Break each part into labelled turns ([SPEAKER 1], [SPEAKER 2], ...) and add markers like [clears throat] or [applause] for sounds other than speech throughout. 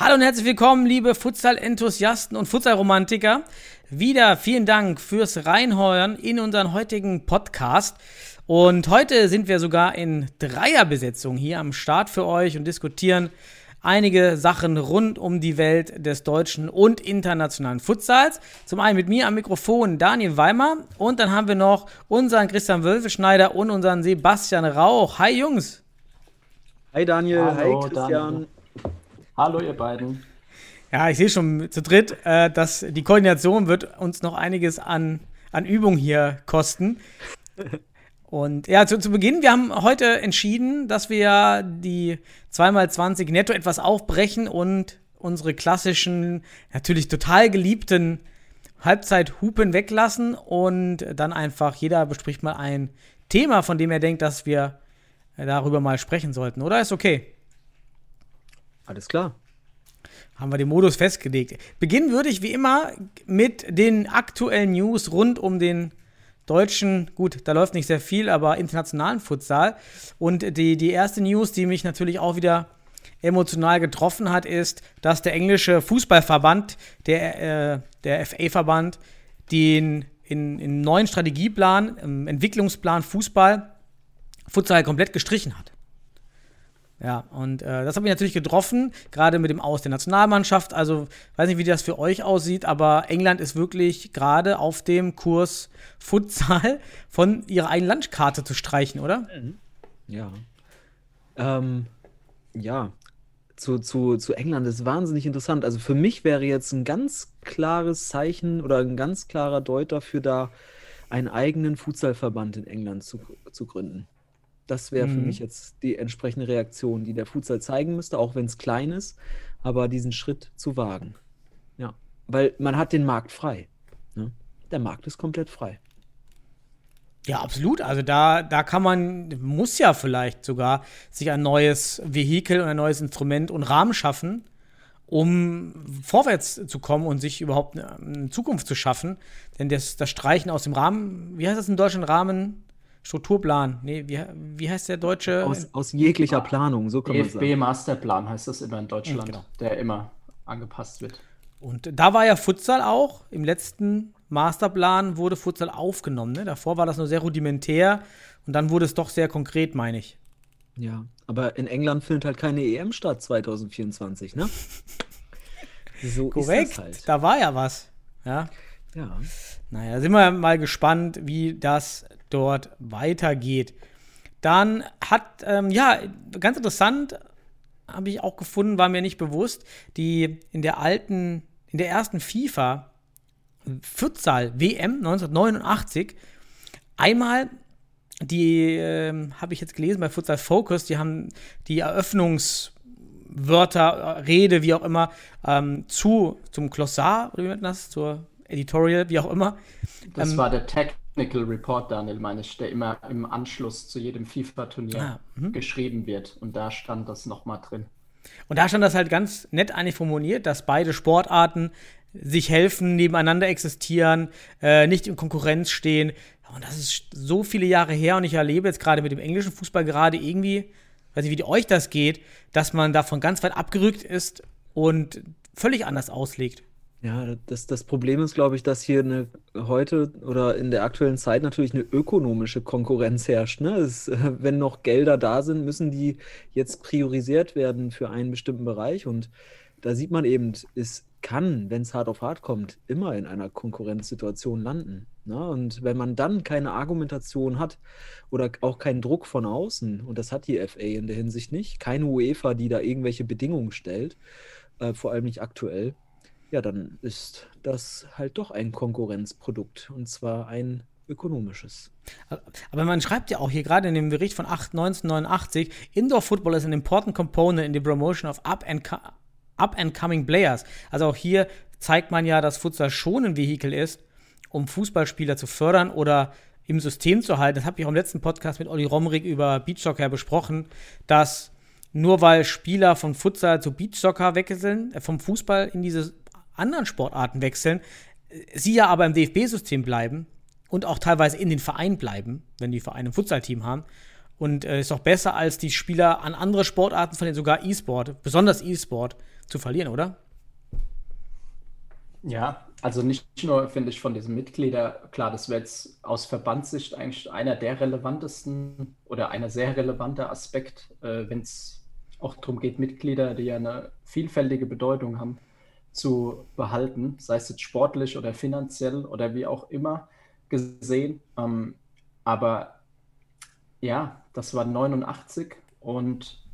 [SPEAKER 1] Hallo und herzlich willkommen, liebe Futsal-Enthusiasten und Futsal-Romantiker. Wieder vielen Dank fürs Reinheuern in unseren heutigen Podcast. Und heute sind wir sogar in Dreierbesetzung hier am Start für euch und diskutieren einige Sachen rund um die Welt des deutschen und internationalen Futsals. Zum einen mit mir am Mikrofon Daniel Weimer und dann haben wir noch unseren Christian Wölfelschneider und unseren Sebastian Rauch. Hi Jungs!
[SPEAKER 2] Hi Daniel,
[SPEAKER 3] Hallo,
[SPEAKER 2] hi Christian.
[SPEAKER 3] Daniel. Hallo ihr beiden.
[SPEAKER 1] Ja, ich sehe schon zu dritt, äh, dass die Koordination wird uns noch einiges an, an Übung hier kosten. Und ja, zu, zu Beginn, wir haben heute entschieden, dass wir die 2x20 netto etwas aufbrechen und unsere klassischen, natürlich total geliebten Halbzeithupen weglassen und dann einfach jeder bespricht mal ein Thema, von dem er denkt, dass wir darüber mal sprechen sollten, oder? Ist okay.
[SPEAKER 2] Alles klar.
[SPEAKER 1] haben wir den Modus festgelegt. Beginnen würde ich wie immer mit den aktuellen News rund um den deutschen, gut, da läuft nicht sehr viel, aber internationalen Futsal. Und die, die erste News, die mich natürlich auch wieder emotional getroffen hat, ist, dass der englische Fußballverband, der, äh, der FA-Verband, den in, in neuen Strategieplan, im Entwicklungsplan Fußball, Futsal komplett gestrichen hat. Ja, und äh, das hat mich natürlich getroffen, gerade mit dem Aus der Nationalmannschaft. Also, weiß nicht, wie das für euch aussieht, aber England ist wirklich gerade auf dem Kurs, Futsal [laughs] von ihrer eigenen Landkarte zu streichen, oder?
[SPEAKER 2] Ja. Ähm, ja, zu, zu, zu England ist wahnsinnig interessant. Also für mich wäre jetzt ein ganz klares Zeichen oder ein ganz klarer Deut dafür da, einen eigenen Futsalverband in England zu, zu gründen. Das wäre für
[SPEAKER 1] Mhm.
[SPEAKER 2] mich jetzt die entsprechende Reaktion, die der Futsal zeigen müsste, auch wenn es klein ist, aber diesen Schritt zu wagen. Ja, weil man hat den Markt frei. Ne? Der Markt ist komplett frei.
[SPEAKER 1] Ja, absolut. Also da, da kann man, muss ja vielleicht sogar sich ein neues Vehikel und ein neues Instrument und Rahmen schaffen, um vorwärts zu kommen und sich überhaupt eine, eine Zukunft zu schaffen. Denn das, das Streichen aus dem Rahmen, wie heißt das in Deutschland Rahmen? Strukturplan. Nee, wie, wie heißt der deutsche?
[SPEAKER 2] Aus, aus jeglicher Planung, so kann man sagen.
[SPEAKER 3] DFB-Masterplan heißt das immer in Deutschland,
[SPEAKER 1] genau.
[SPEAKER 3] der immer angepasst wird.
[SPEAKER 1] Und da war ja Futsal auch. Im letzten Masterplan wurde Futsal aufgenommen. Ne? Davor war das nur sehr rudimentär und dann wurde es doch sehr konkret, meine ich.
[SPEAKER 2] Ja, aber in England findet halt keine EM statt 2024, ne? [laughs] So
[SPEAKER 1] Korrekt,
[SPEAKER 2] ist das halt.
[SPEAKER 1] da war ja was. Ja.
[SPEAKER 2] Ja.
[SPEAKER 1] Naja, sind wir mal gespannt, wie das dort weitergeht. Dann hat, ähm, ja, ganz interessant, habe ich auch gefunden, war mir nicht bewusst, die in der alten, in der ersten FIFA Futsal WM 1989 einmal die ähm, habe ich jetzt gelesen bei Futsal Focus, die haben die Eröffnungswörter, äh, Rede, wie auch immer, ähm, zu zum Glossar, oder wie man das, zur Editorial, wie auch immer.
[SPEAKER 3] Das
[SPEAKER 1] Ähm,
[SPEAKER 3] war der Technical Report, Daniel, meine ich, der immer im Anschluss zu jedem FIFA-Turnier
[SPEAKER 1] Ah, mhm.
[SPEAKER 3] geschrieben wird. Und da stand das nochmal drin.
[SPEAKER 1] Und da stand das halt ganz nett eigentlich formuliert, dass beide Sportarten sich helfen, nebeneinander existieren, äh, nicht in Konkurrenz stehen. Und das ist so viele Jahre her und ich erlebe jetzt gerade mit dem englischen Fußball gerade irgendwie, weiß nicht, wie euch das geht, dass man davon ganz weit abgerückt ist und völlig anders auslegt.
[SPEAKER 2] Ja, das, das Problem ist, glaube ich, dass hier eine, heute oder in der aktuellen Zeit natürlich eine ökonomische Konkurrenz herrscht. Ne? Es, [laughs] wenn noch Gelder da sind, müssen die jetzt priorisiert werden für einen bestimmten Bereich. Und da sieht man eben, es kann, wenn es hart auf hart kommt, immer in einer Konkurrenzsituation landen. Ne? Und wenn man dann keine Argumentation hat oder auch keinen Druck von außen, und das hat die FA in der Hinsicht nicht, keine UEFA, die da irgendwelche Bedingungen stellt, äh, vor allem nicht aktuell, ja, dann ist das halt doch ein Konkurrenzprodukt und zwar ein ökonomisches.
[SPEAKER 1] Aber man schreibt ja auch hier gerade in dem Bericht von 8, 1989, Indoor Football is an important component in the promotion of up and, up and coming players. Also auch hier zeigt man ja, dass Futsal schon ein Vehikel ist, um Fußballspieler zu fördern oder im System zu halten. Das habe ich auch im letzten Podcast mit Olli Romrig über Beachsoccer besprochen, dass nur weil Spieler von Futsal zu Beachsoccer wechseln, äh, vom Fußball in diese anderen Sportarten wechseln, äh, sie ja aber im DFB-System bleiben und auch teilweise in den Verein bleiben, wenn die Vereine ein Futsal-Team haben. Und äh, ist doch besser, als die Spieler an andere Sportarten, von denen sogar E-Sport, besonders E-Sport, zu verlieren, oder?
[SPEAKER 3] Ja, also nicht nur finde ich von diesen Mitgliedern, klar, das wäre jetzt aus Verbandssicht eigentlich einer der relevantesten oder einer sehr relevante Aspekt, äh, wenn es auch darum geht, Mitglieder, die ja eine vielfältige Bedeutung haben, zu behalten, sei es jetzt sportlich oder finanziell oder wie auch immer gesehen. Ähm, aber ja, das war 89 und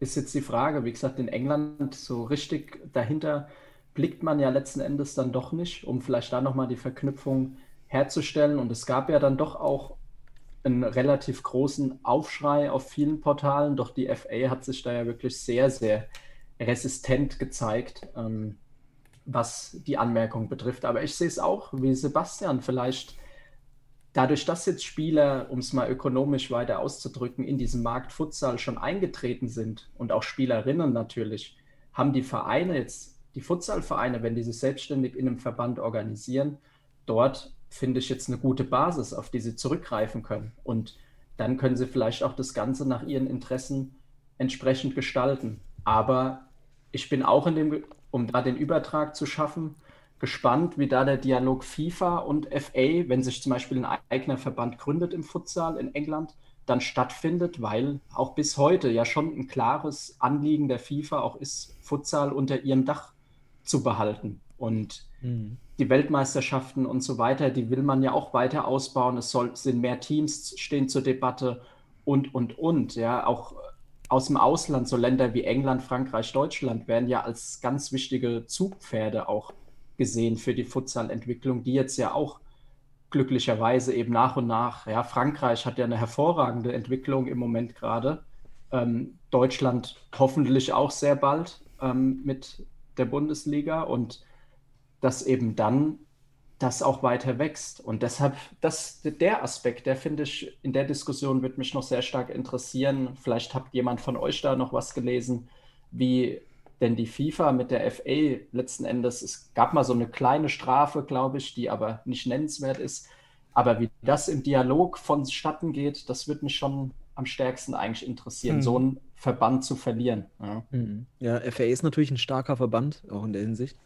[SPEAKER 3] ist jetzt die Frage, wie gesagt, in England so richtig dahinter blickt man ja letzten Endes dann doch nicht, um vielleicht da nochmal die Verknüpfung herzustellen. Und es gab ja dann doch auch einen relativ großen Aufschrei auf vielen Portalen, doch die FA hat sich da ja wirklich sehr, sehr resistent gezeigt, ähm, was die Anmerkung betrifft. Aber ich sehe es auch wie Sebastian, vielleicht dadurch, dass jetzt Spieler, um es mal ökonomisch weiter auszudrücken, in diesem Markt Futsal schon eingetreten sind und auch Spielerinnen natürlich, haben die Vereine jetzt die Futsalvereine, wenn die sich selbstständig in einem Verband organisieren, dort finde ich jetzt eine gute Basis, auf die sie zurückgreifen können. Und dann können sie vielleicht auch das Ganze nach ihren Interessen entsprechend gestalten. Aber ich bin auch in dem, um da den Übertrag zu schaffen, gespannt, wie da der Dialog FIFA und FA, wenn sich zum Beispiel ein eigener Verband gründet im Futsal in England, dann stattfindet, weil auch bis heute ja schon ein klares Anliegen der FIFA auch ist, Futsal unter ihrem Dach zu behalten. Und mhm. die Weltmeisterschaften und so weiter, die will man ja auch weiter ausbauen. Es soll, sind mehr Teams stehen zur Debatte und, und, und. Ja, auch aus dem Ausland, so Länder wie England, Frankreich, Deutschland, werden ja als ganz wichtige Zugpferde auch gesehen für die Futsal-Entwicklung, die jetzt ja auch glücklicherweise eben nach und nach, ja, Frankreich hat ja eine hervorragende Entwicklung im Moment gerade. Ähm, Deutschland hoffentlich auch sehr bald ähm, mit der Bundesliga und dass eben dann das auch weiter wächst. Und deshalb, das, der Aspekt, der finde ich, in der Diskussion wird mich noch sehr stark interessieren. Vielleicht habt jemand von euch da noch was gelesen, wie denn die FIFA mit der FA letzten Endes, es gab mal so eine kleine Strafe, glaube ich, die aber nicht nennenswert ist. Aber wie das im Dialog vonstatten geht, das wird mich schon am stärksten eigentlich interessieren, mhm. so einen Verband zu verlieren.
[SPEAKER 2] Ja. Mhm. ja, FA ist natürlich ein starker Verband, auch in der Hinsicht.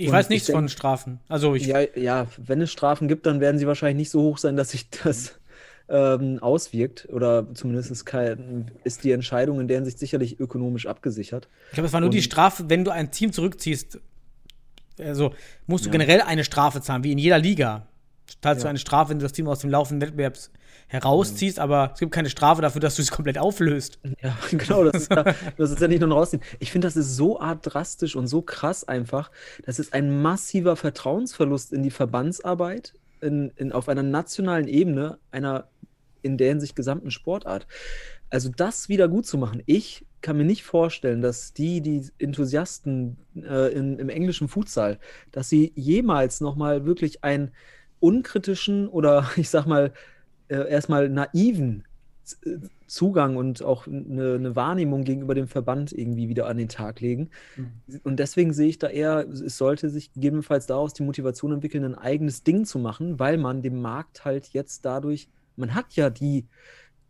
[SPEAKER 1] Ich Und weiß nichts ich denk, von Strafen. Also ich
[SPEAKER 2] ja, ja, wenn es Strafen gibt, dann werden sie wahrscheinlich nicht so hoch sein, dass sich [laughs] das ähm, auswirkt. Oder zumindest ist, kein, ist die Entscheidung in der Hinsicht sicherlich ökonomisch abgesichert.
[SPEAKER 1] Ich glaube, es war nur Und, die Strafe, wenn du ein Team zurückziehst. Also musst du ja. generell eine Strafe zahlen, wie in jeder Liga. Zahlst ja. du eine Strafe, wenn du das Team aus dem laufenden Wettbewerbs herausziehst, mhm. aber es gibt keine Strafe dafür, dass du es komplett auflöst.
[SPEAKER 2] Ja, [laughs] genau, das ist ja, das ist ja nicht nur ein Rausziehen. Ich finde, das ist so art drastisch und so krass einfach. Das ist ein massiver Vertrauensverlust in die Verbandsarbeit in, in, auf einer nationalen Ebene, einer in der Hinsicht gesamten Sportart. Also das wieder gut zu machen. Ich kann mir nicht vorstellen, dass die, die Enthusiasten äh, in, im englischen Futsal, dass sie jemals nochmal wirklich einen unkritischen oder [laughs] ich sag mal äh, erstmal naiven äh, Zugang und auch eine, eine, Wahrnehmung gegenüber dem Verband irgendwie wieder an den Tag legen. Mhm. Und deswegen sehe ich da eher, es sollte sich gegebenenfalls daraus die Motivation entwickeln, ein eigenes Ding zu machen, weil man dem Markt halt jetzt dadurch, man hat ja die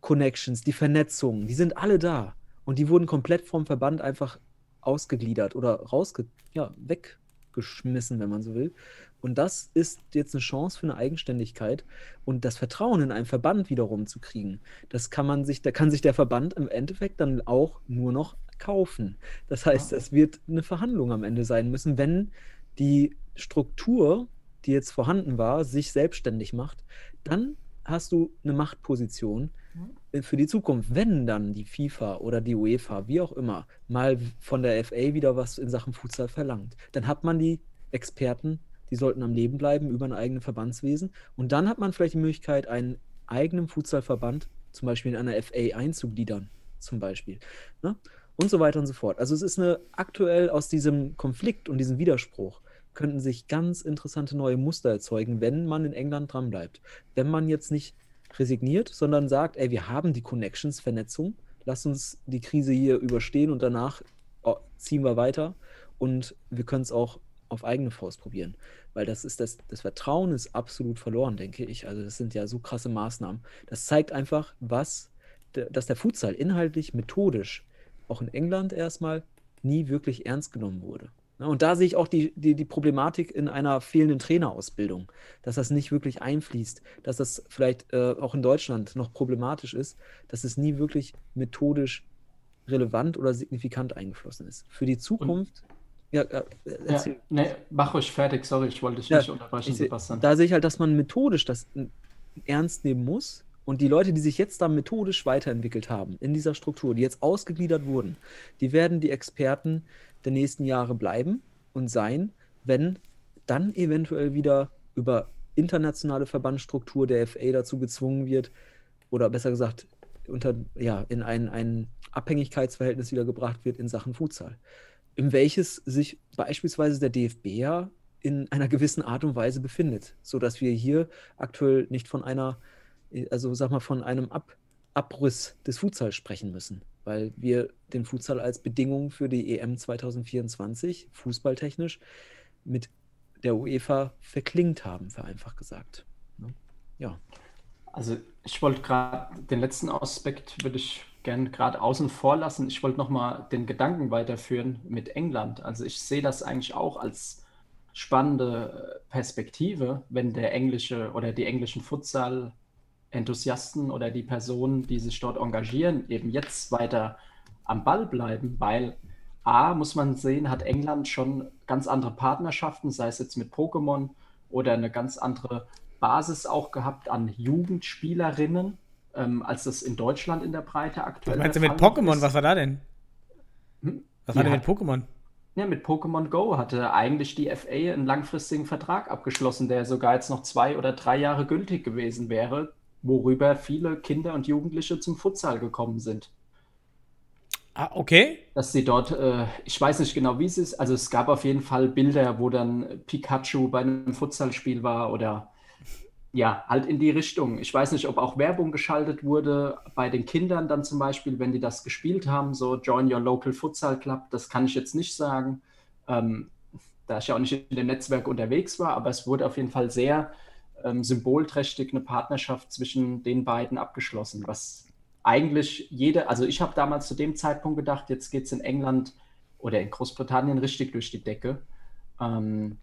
[SPEAKER 2] Connections, die Vernetzungen, die sind alle da. Und die wurden komplett vom Verband einfach ausgegliedert oder rausge, ja, weggeschmissen, wenn man so will. Und das ist jetzt eine Chance für eine Eigenständigkeit und das Vertrauen in einen Verband wiederum zu kriegen. Das kann man sich, da kann sich der Verband im Endeffekt dann auch nur noch kaufen. Das heißt, es wird eine Verhandlung am Ende sein müssen, wenn die Struktur, die jetzt vorhanden war, sich selbstständig macht, dann hast du eine Machtposition mhm. für die Zukunft. Wenn dann die FIFA oder die UEFA, wie auch immer, mal von der FA wieder was in Sachen Futsal verlangt, dann hat man die Experten die sollten am Leben bleiben über ein eigenes Verbandswesen. Und dann hat man vielleicht die Möglichkeit, einen eigenen Futsalverband zum Beispiel in einer FA einzugliedern, zum Beispiel. Ne? Und so weiter und so fort. Also es ist eine aktuell aus diesem Konflikt und diesem Widerspruch könnten sich ganz interessante neue Muster erzeugen, wenn man in England dranbleibt. Wenn man jetzt nicht resigniert, sondern sagt, ey, wir haben die Connections, Vernetzung, lass uns die Krise hier überstehen und danach oh, ziehen wir weiter und wir können es auch auf eigene Faust probieren. Weil das ist das, das Vertrauen ist absolut verloren, denke ich. Also das sind ja so krasse Maßnahmen. Das zeigt einfach, was, dass der Futsal inhaltlich, methodisch, auch in England erstmal, nie wirklich ernst genommen wurde. Ne, und da sehe ich auch die, die, die Problematik in einer fehlenden Trainerausbildung, dass das nicht wirklich einfließt, dass das vielleicht äh, auch in Deutschland noch problematisch ist, dass es nie wirklich methodisch relevant oder signifikant eingeflossen ist. Für die Zukunft. Und,
[SPEAKER 3] ja, äh, ja, nee, mach ruhig fertig, sorry, ich wollte dich ja, nicht unterbrechen,
[SPEAKER 2] Sebastian. Da sehe ich halt, dass man methodisch das ernst nehmen muss. Und die Leute, die sich jetzt da methodisch weiterentwickelt haben in dieser Struktur, die jetzt ausgegliedert wurden, die werden die Experten der nächsten Jahre bleiben und sein, wenn dann eventuell wieder über internationale Verbandsstruktur der FA dazu gezwungen wird, oder besser gesagt, unter, ja, in ein, ein Abhängigkeitsverhältnis wieder gebracht wird in Sachen Futsal. In welches sich beispielsweise der DFB ja in einer gewissen Art und Weise befindet, sodass wir hier aktuell nicht von einer, also sag mal, von einem Ab Abriss des Futsals sprechen müssen weil wir den Futsal als Bedingung für die EM 2024 fußballtechnisch mit der UEFA verklingt haben, vereinfacht gesagt. Ne? Ja.
[SPEAKER 3] Also ich wollte gerade den letzten Aspekt würde ich gerne gerade außen vor lassen. Ich wollte nochmal den Gedanken weiterführen mit England. Also ich sehe das eigentlich auch als spannende Perspektive, wenn der englische oder die englischen Futsal Enthusiasten oder die Personen, die sich dort engagieren, eben jetzt weiter am Ball bleiben, weil A, muss man sehen, hat England schon ganz andere Partnerschaften, sei es jetzt mit Pokémon oder eine ganz andere Basis auch gehabt an Jugendspielerinnen, ähm, als das in Deutschland in der Breite aktuell
[SPEAKER 1] Was meinst du mit Pokémon? Ist. Was war da denn? Hm? Was war ja, denn mit Pokémon?
[SPEAKER 3] Ja, mit Pokémon Go hatte eigentlich die FA einen langfristigen Vertrag abgeschlossen, der sogar jetzt noch zwei oder drei Jahre gültig gewesen wäre, worüber viele Kinder und Jugendliche zum Futsal gekommen sind.
[SPEAKER 1] Ah, okay.
[SPEAKER 3] Dass sie dort, äh, ich weiß nicht genau, wie es ist, also es gab auf jeden Fall Bilder, wo dann Pikachu bei einem Futsalspiel war oder ja, halt in die Richtung. Ich weiß nicht, ob auch Werbung geschaltet wurde bei den Kindern dann zum Beispiel, wenn die das gespielt haben, so Join Your Local Futsal Club, das kann ich jetzt nicht sagen, ähm, da ich ja auch nicht in dem Netzwerk unterwegs war, aber es wurde auf jeden Fall sehr ähm, symbolträchtig eine Partnerschaft zwischen den beiden abgeschlossen, was eigentlich jede, also ich habe damals zu dem Zeitpunkt gedacht, jetzt geht es in England oder in Großbritannien richtig durch die Decke. Ähm,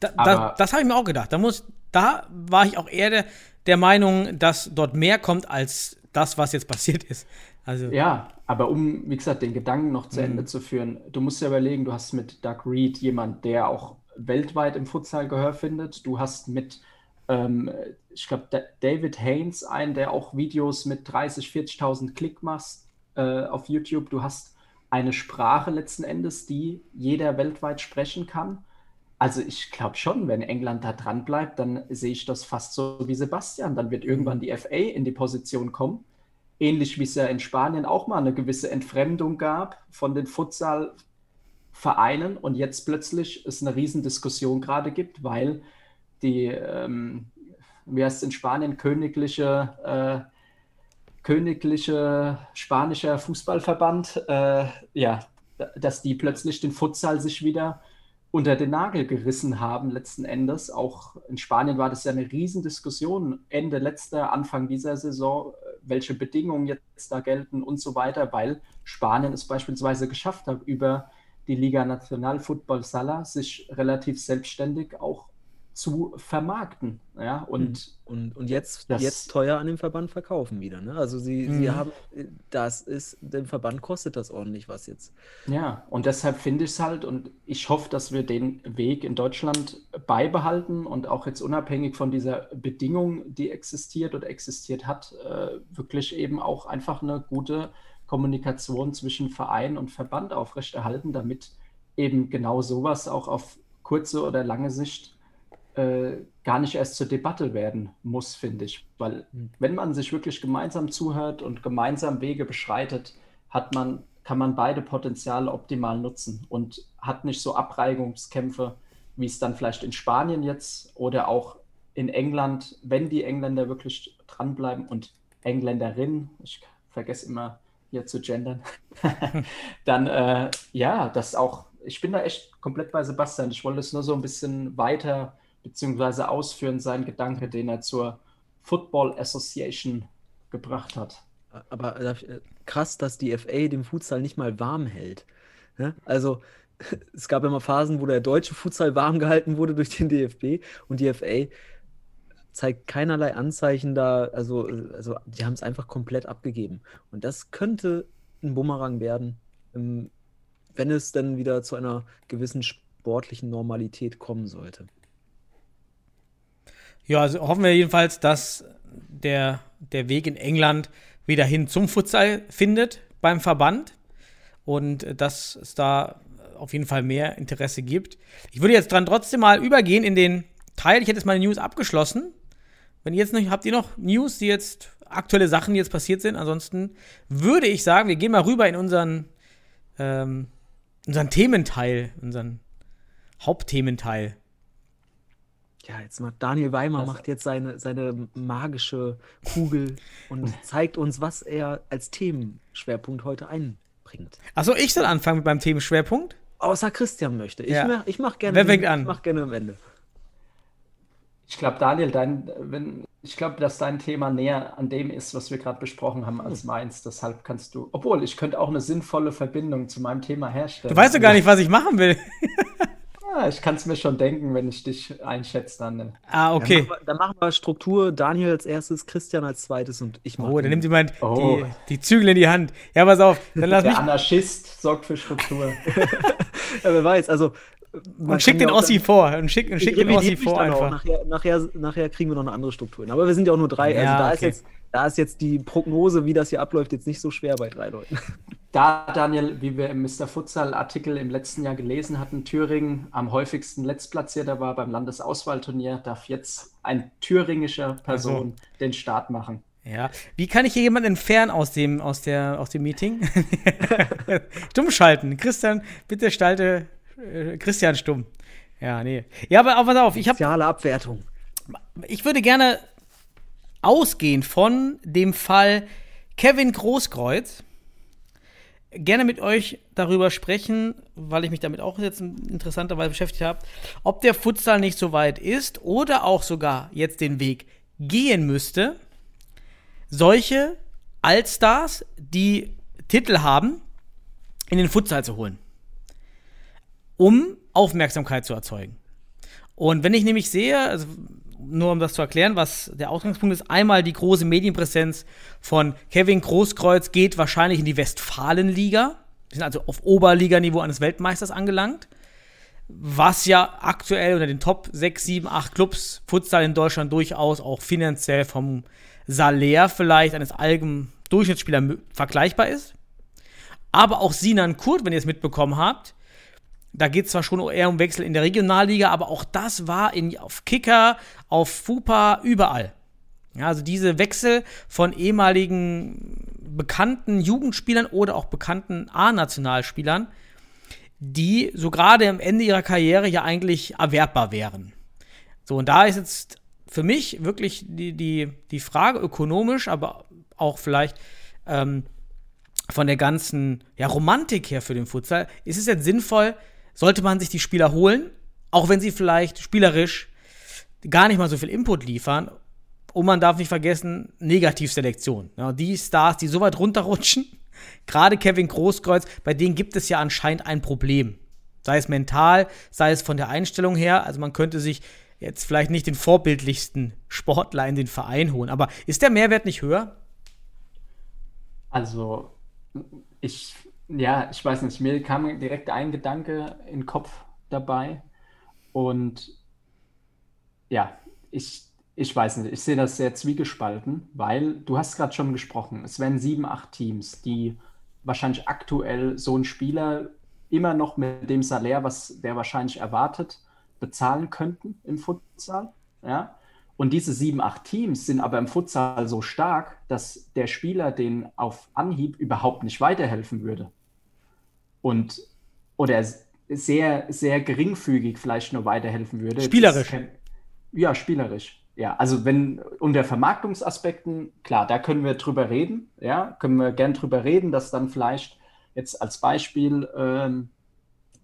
[SPEAKER 1] da, da, das habe ich mir auch gedacht. Da, muss, da war ich auch eher der, der Meinung, dass dort mehr kommt als das, was jetzt passiert ist. Also,
[SPEAKER 3] ja, aber um, wie gesagt, den Gedanken noch zu Ende mhm. zu führen, du musst ja überlegen, du hast mit Doug Reed jemand, der auch weltweit im Futsal Gehör findet. Du hast mit ähm, ich glaube, David Haynes, ein, der auch Videos mit 30, 40.000 Klick macht äh, auf YouTube. Du hast eine Sprache letzten Endes, die jeder weltweit sprechen kann. Also ich glaube schon, wenn England da dran bleibt, dann sehe ich das fast so wie Sebastian. Dann wird irgendwann die FA in die Position kommen. Ähnlich wie es ja in Spanien auch mal eine gewisse Entfremdung gab von den Futsal-Vereinen und jetzt plötzlich es eine Riesendiskussion gerade gibt, weil die, ähm, wie heißt es in Spanien, königliche, äh, königliche spanischer Fußballverband, äh, ja, dass die plötzlich den Futsal sich wieder unter den Nagel gerissen haben, letzten Endes. Auch in Spanien war das ja eine Riesendiskussion, Ende letzter, Anfang dieser Saison, welche Bedingungen jetzt da gelten und so weiter, weil Spanien es beispielsweise geschafft hat, über die Liga Nacional Football Sala sich relativ selbstständig auch zu vermarkten. Ja, und,
[SPEAKER 2] mhm. und, und jetzt, jetzt teuer an den Verband verkaufen wieder. Ne? Also sie, sie mhm. haben, das ist, dem Verband kostet das ordentlich was jetzt.
[SPEAKER 3] Ja, und deshalb finde ich es halt und ich hoffe, dass wir den Weg in Deutschland beibehalten und auch jetzt unabhängig von dieser Bedingung, die existiert oder existiert hat, äh, wirklich eben auch einfach eine gute Kommunikation zwischen Verein und Verband aufrechterhalten, damit eben genau sowas auch auf kurze oder lange Sicht äh, gar nicht erst zur Debatte werden muss, finde ich. Weil mhm. wenn man sich wirklich gemeinsam zuhört und gemeinsam Wege beschreitet, hat man, kann man beide Potenziale optimal nutzen und hat nicht so Abreigungskämpfe wie es dann vielleicht in Spanien jetzt oder auch in England, wenn die Engländer wirklich dranbleiben und Engländerinnen, ich vergesse immer hier zu gendern, [laughs] dann äh, ja, das auch, ich bin da echt komplett bei Sebastian. Ich wollte es nur so ein bisschen weiter beziehungsweise ausführen, sein Gedanke, den er zur Football Association gebracht hat.
[SPEAKER 2] Aber äh, krass, dass die FA den Futsal nicht mal warm hält. Ne? Also [laughs] es gab immer Phasen, wo der deutsche Futsal warm gehalten wurde durch den DFB und die FA zeigt keinerlei Anzeichen da, also, also die haben es einfach komplett abgegeben. Und das könnte ein Bumerang werden, ähm, wenn es dann wieder zu einer gewissen sportlichen Normalität kommen sollte.
[SPEAKER 1] Ja, also hoffen wir jedenfalls, dass der, der Weg in England wieder hin zum Futsal findet beim Verband und dass es da auf jeden Fall mehr Interesse gibt. Ich würde jetzt dran trotzdem mal übergehen in den Teil. Ich hätte jetzt meine News abgeschlossen. Wenn ihr jetzt noch, habt ihr noch News, die jetzt aktuelle Sachen, die jetzt passiert sind? Ansonsten würde ich sagen, wir gehen mal rüber in unseren, ähm, unseren Thementeil, unseren Hauptthementeil.
[SPEAKER 2] Ja, jetzt macht Daniel Weimer das macht jetzt seine, seine magische Kugel und [laughs] zeigt uns, was er als Themenschwerpunkt heute einbringt.
[SPEAKER 1] Achso, ich soll anfangen mit meinem Themenschwerpunkt?
[SPEAKER 2] Außer Christian möchte. Ich,
[SPEAKER 1] Ja.
[SPEAKER 2] mach, ich mach gerne.
[SPEAKER 1] Wer fängt an?
[SPEAKER 2] Ich mach gerne am Ende.
[SPEAKER 3] Ich glaube, Daniel, dein, wenn, ich glaube, dass dein Thema näher an dem ist, was wir gerade besprochen haben, als meins. Deshalb kannst du, obwohl ich könnte auch eine sinnvolle Verbindung zu meinem Thema herstellen.
[SPEAKER 1] Du weißt doch gar nicht, was ich machen will. [laughs]
[SPEAKER 3] Ah, ich kann es mir schon denken, wenn ich dich einschätze, Daniel.
[SPEAKER 1] Ah,
[SPEAKER 2] Dann
[SPEAKER 1] okay.
[SPEAKER 2] machen, wir, dann machen wir Struktur. Daniel als erstes, Christian als zweites und ich mache.
[SPEAKER 1] Oh, da nimmt jemand
[SPEAKER 3] Oh.
[SPEAKER 1] die, die Zügel in die Hand. Ja, pass auf, dann lass mich.
[SPEAKER 3] Der Anarchist sorgt für Struktur. [laughs]
[SPEAKER 2] ja, wer weiß. Also,
[SPEAKER 1] Und schick
[SPEAKER 2] kann
[SPEAKER 1] den Ossi vor. Und schick, und schick den Ossi
[SPEAKER 2] mich
[SPEAKER 1] vor
[SPEAKER 2] dann
[SPEAKER 1] einfach.
[SPEAKER 2] Nachher, nachher, nachher kriegen wir noch eine andere Struktur hin. Aber wir sind ja auch nur drei.
[SPEAKER 1] Ja,
[SPEAKER 2] also da, ist
[SPEAKER 1] okay.
[SPEAKER 2] jetzt, da ist jetzt die Prognose, wie das hier abläuft, jetzt nicht so schwer bei drei Leuten.
[SPEAKER 3] Da, Daniel, wie wir im Mr. Futsal-Artikel im letzten Jahr gelesen hatten, Thüringen am häufigsten Letztplatzierter war beim Landesauswahlturnier, darf jetzt ein thüringischer Person den Start machen.
[SPEAKER 1] Ja. Wie kann ich hier jemanden entfernen aus dem, aus der, aus dem Meeting? [laughs] stumm schalten. Christian, bitte stalte äh, Christian stumm. Ja, nee. Ja, aber pass auf, ich habe
[SPEAKER 2] Soziale Abwertung.
[SPEAKER 1] ich würde gerne ausgehend von dem Fall Kevin Großkreuz gerne mit euch darüber sprechen, weil ich mich damit auch jetzt interessanterweise beschäftigt habe, ob der Futsal nicht so weit ist oder auch sogar jetzt den Weg gehen müsste, solche Allstars, die Titel haben, in den Futsal zu holen, um Aufmerksamkeit zu erzeugen. Und wenn ich nämlich sehe, also nur um das zu erklären, was der Ausgangspunkt ist, einmal die große Medienpräsenz von Kevin Großkreuz geht wahrscheinlich in die Westfalenliga. Wir sind also auf Oberliganiveau eines Weltmeisters angelangt. Was ja aktuell unter den Top 6, 7, 8 Clubs Futsal in Deutschland durchaus auch finanziell vom Salär vielleicht eines allgemeinen Durchschnittsspielers vergleichbar ist. Aber auch Sinan Kurt, wenn ihr es mitbekommen habt, da geht es zwar schon eher um Wechsel in der Regionalliga, aber auch das war in, auf Kicker, auf FUPA, überall. Ja, also diese Wechsel von ehemaligen bekannten Jugendspielern oder auch bekannten A-Nationalspielern, die so gerade am Ende ihrer Karriere ja eigentlich erwerbbar wären. So, und da ist jetzt für mich wirklich die, die, die Frage ökonomisch, aber auch vielleicht ähm, von der ganzen ja, Romantik her für den Futsal, ist es jetzt sinnvoll, sollte man sich die Spieler holen, auch wenn sie vielleicht spielerisch gar nicht mal so viel Input liefern. Und man darf nicht vergessen, Negativselektion. Ja, die Stars, die so weit runterrutschen, [laughs] gerade Kevin Großkreuz, bei denen gibt es ja anscheinend ein Problem. Sei es mental, sei es von der Einstellung her. Also man könnte sich jetzt vielleicht nicht den vorbildlichsten Sportler in den Verein holen. Aber ist der Mehrwert nicht höher?
[SPEAKER 3] Also, ich, ja, ich weiß nicht, mir kam direkt ein Gedanke in den Kopf dabei. Und ja, ich, ich weiß nicht, ich sehe das sehr zwiegespalten, weil du hast gerade schon gesprochen, es wären sieben, acht Teams, die wahrscheinlich aktuell so einen Spieler immer noch mit dem Salär, was der wahrscheinlich erwartet, bezahlen könnten im Futsal. Ja? Und diese sieben, acht Teams sind aber im Futsal so stark, dass der Spieler den auf Anhieb überhaupt nicht weiterhelfen würde. Und oder sehr, sehr geringfügig vielleicht nur weiterhelfen würde.
[SPEAKER 1] Spielerisch.
[SPEAKER 3] Kein, ja, spielerisch. Ja, also wenn unter Vermarktungsaspekten, klar, da können wir drüber reden, ja, können wir gern drüber reden, dass dann vielleicht jetzt als Beispiel ähm,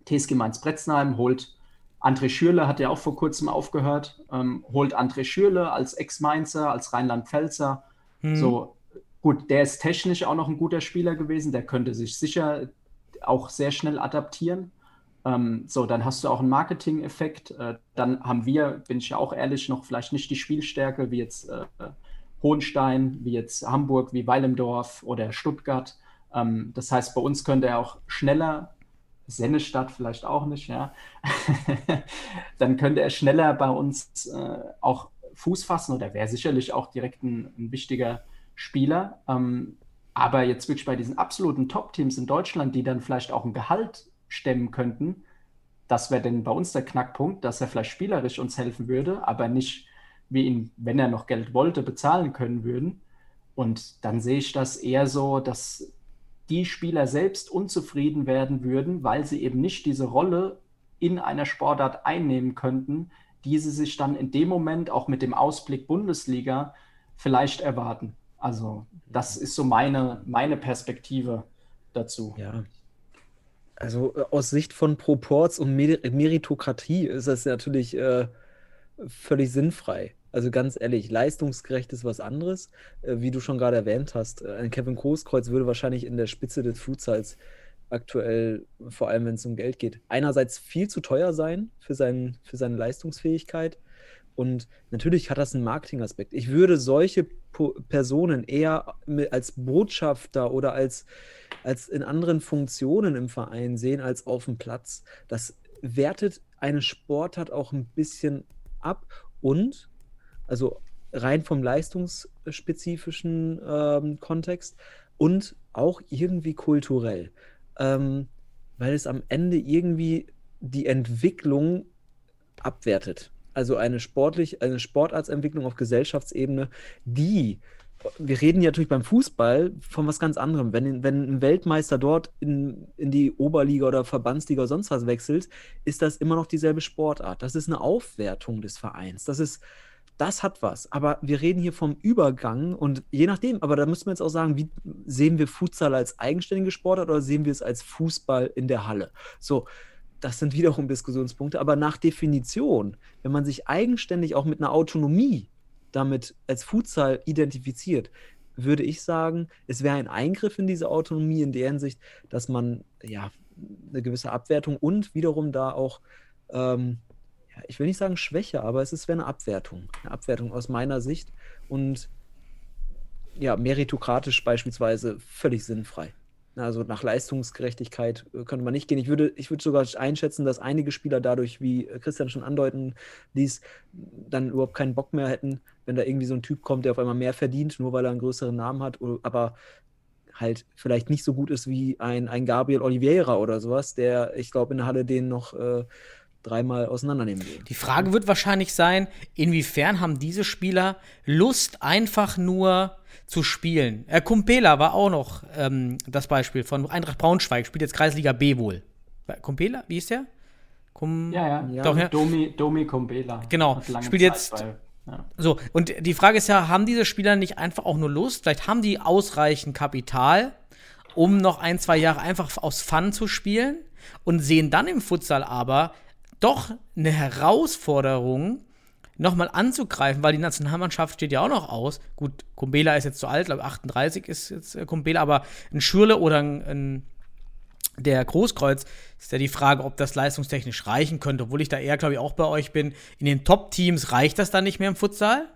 [SPEAKER 3] TSG Mainz-Bretzenheim holt André Schürle, hat ja auch vor kurzem aufgehört, ähm, holt André Schürle als Ex-Mainzer, als Rheinland-Pfälzer. Hm. So, gut, der ist technisch auch noch ein guter Spieler gewesen, der könnte sich sicher auch sehr schnell adaptieren. Ähm, so, dann hast du auch einen Marketing-Effekt. Äh, dann haben wir, bin ich ja auch ehrlich, noch vielleicht nicht die Spielstärke wie jetzt äh, Hohenstein, wie jetzt Hamburg, wie Weilendorf oder Stuttgart. Ähm, das heißt, bei uns könnte er auch schneller, Sennestadt vielleicht auch nicht, ja. [laughs] dann könnte er schneller bei uns äh, auch Fuß fassen oder wäre sicherlich auch direkt ein, ein wichtiger Spieler. Ähm, aber jetzt wirklich bei diesen absoluten Top-Teams in Deutschland, die dann vielleicht auch ein Gehalt stemmen könnten. Das wäre denn bei uns der Knackpunkt, dass er vielleicht spielerisch uns helfen würde, aber nicht, wie ihn, wenn er noch Geld wollte, bezahlen können würden. Und dann sehe ich das eher so, dass die Spieler selbst unzufrieden werden würden, weil sie eben nicht diese Rolle in einer Sportart einnehmen könnten, die sie sich dann in dem Moment auch mit dem Ausblick Bundesliga vielleicht erwarten. Also das ist so meine, meine Perspektive dazu.
[SPEAKER 2] Ja, also äh, aus Sicht von Proports und Meritokratie ist das natürlich äh, völlig sinnfrei. Also ganz ehrlich, leistungsgerecht ist was anderes. Äh, wie du schon gerade erwähnt hast, äh, ein Kevin Großkreuz würde wahrscheinlich in der Spitze des Futsals aktuell, vor allem wenn es um Geld geht, einerseits viel zu teuer sein für, sein, für seine Leistungsfähigkeit. Und natürlich hat das einen Marketingaspekt. Ich würde solche Personen eher als Botschafter oder als, als in anderen Funktionen im Verein sehen als auf dem Platz. Das wertet eine Sportart auch ein bisschen ab und, also rein vom leistungsspezifischen ähm, Kontext und auch irgendwie kulturell, ähm, weil es am Ende irgendwie die Entwicklung abwertet also eine sportlich, eine Sportarztentwicklung auf Gesellschaftsebene, die wir reden ja natürlich beim Fußball von was ganz anderem. Wenn, wenn ein Weltmeister dort in, in die Oberliga oder Verbandsliga oder sonst was wechselt, ist das immer noch dieselbe Sportart. Das ist eine Aufwertung des Vereins. Das ist, das hat was. Aber wir reden hier vom Übergang und je nachdem, aber da müssen wir jetzt auch sagen, wie sehen wir Futsal als eigenständige Sportart oder sehen wir es als Fußball in der Halle? So, das sind wiederum Diskussionspunkte, aber nach Definition, wenn man sich eigenständig auch mit einer Autonomie damit als Futsal identifiziert, würde ich sagen, es wäre ein Eingriff in diese Autonomie in der Hinsicht, dass man ja eine gewisse Abwertung und wiederum da auch, ähm, ja, ich will nicht sagen Schwäche, aber es wäre eine Abwertung, eine Abwertung aus meiner Sicht und ja, meritokratisch beispielsweise völlig sinnfrei. Also nach Leistungsgerechtigkeit äh, könnte man nicht gehen. Ich würde, ich würde sogar einschätzen, dass einige Spieler dadurch, wie äh, Christian schon andeuten ließ, dann überhaupt keinen Bock mehr hätten, wenn da irgendwie so ein Typ kommt, der auf einmal mehr verdient, nur weil er einen größeren Namen hat, aber halt vielleicht nicht so gut ist wie ein, ein Gabriel Oliveira oder sowas, der, ich glaube, in der Halle den noch äh, dreimal auseinandernehmen will.
[SPEAKER 1] Die Frage wird wahrscheinlich sein, inwiefern haben diese Spieler Lust, einfach nur zu spielen. Äh, Kumpela war auch noch ähm, das Beispiel von Eintracht Braunschweig, spielt jetzt Kreisliga B wohl. Kumpela, wie ist der?
[SPEAKER 3] Kum ja, ja, Doch, ja. Domi, Domi Kumpela.
[SPEAKER 1] Genau, spielt jetzt. Bei, ja. So, und die Frage ist ja, haben diese Spieler nicht einfach auch nur Lust? Vielleicht haben die ausreichend Kapital, um noch ein, zwei Jahre einfach aus Fun zu spielen und sehen dann im Futsal aber doch eine Herausforderung, nochmal anzugreifen, weil die Nationalmannschaft steht ja auch noch aus. Gut, Kumbela ist jetzt zu alt, glaube 38 ist jetzt äh, Kumbela, aber ein Schürle oder ein, ein der Großkreuz ist ja die Frage, ob das leistungstechnisch reichen könnte, obwohl ich da eher, glaube ich, auch bei euch bin. In den Top-Teams reicht das dann nicht mehr im Futsal.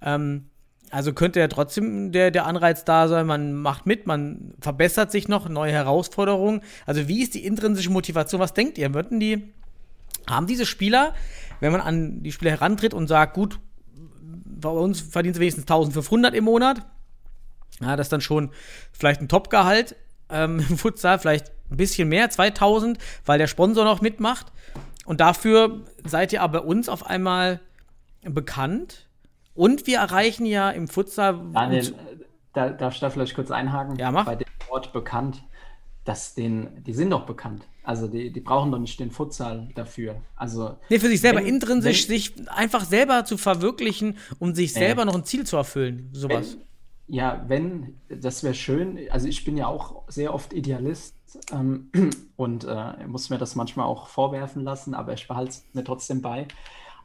[SPEAKER 1] Ähm, also könnte ja trotzdem der, der Anreiz da sein, man macht mit, man verbessert sich noch, neue Herausforderungen. Also wie ist die intrinsische Motivation? Was denkt ihr? Würden die, haben diese Spieler wenn man an die Spieler herantritt und sagt, gut, bei uns verdient sie wenigstens 1500 im Monat, ja, das ist dann schon vielleicht ein Topgehalt ähm, im [laughs] Futsal, vielleicht ein bisschen mehr, 2000, weil der Sponsor noch mitmacht. Und dafür seid ihr aber bei uns auf einmal bekannt. Und wir erreichen ja im Futsal.
[SPEAKER 3] Daniel, da, darf ich da vielleicht kurz einhaken?
[SPEAKER 1] Ja, mach.
[SPEAKER 3] Bei dem Wort bekannt. Dass den, die sind doch bekannt. Also die, die brauchen doch nicht den Futsal dafür. Also
[SPEAKER 1] Nee, für sich selber
[SPEAKER 3] wenn-
[SPEAKER 1] intrinsisch
[SPEAKER 3] wenn-
[SPEAKER 1] sich einfach selber zu verwirklichen, um sich selber noch ein Ziel zu erfüllen. Sowas.
[SPEAKER 3] Wenn, ja, wenn, das wäre schön. Also ich bin ja auch sehr oft Idealist ähm, [clears throat] und äh, muss mir das manchmal auch vorwerfen lassen, aber ich behalte es mir trotzdem bei.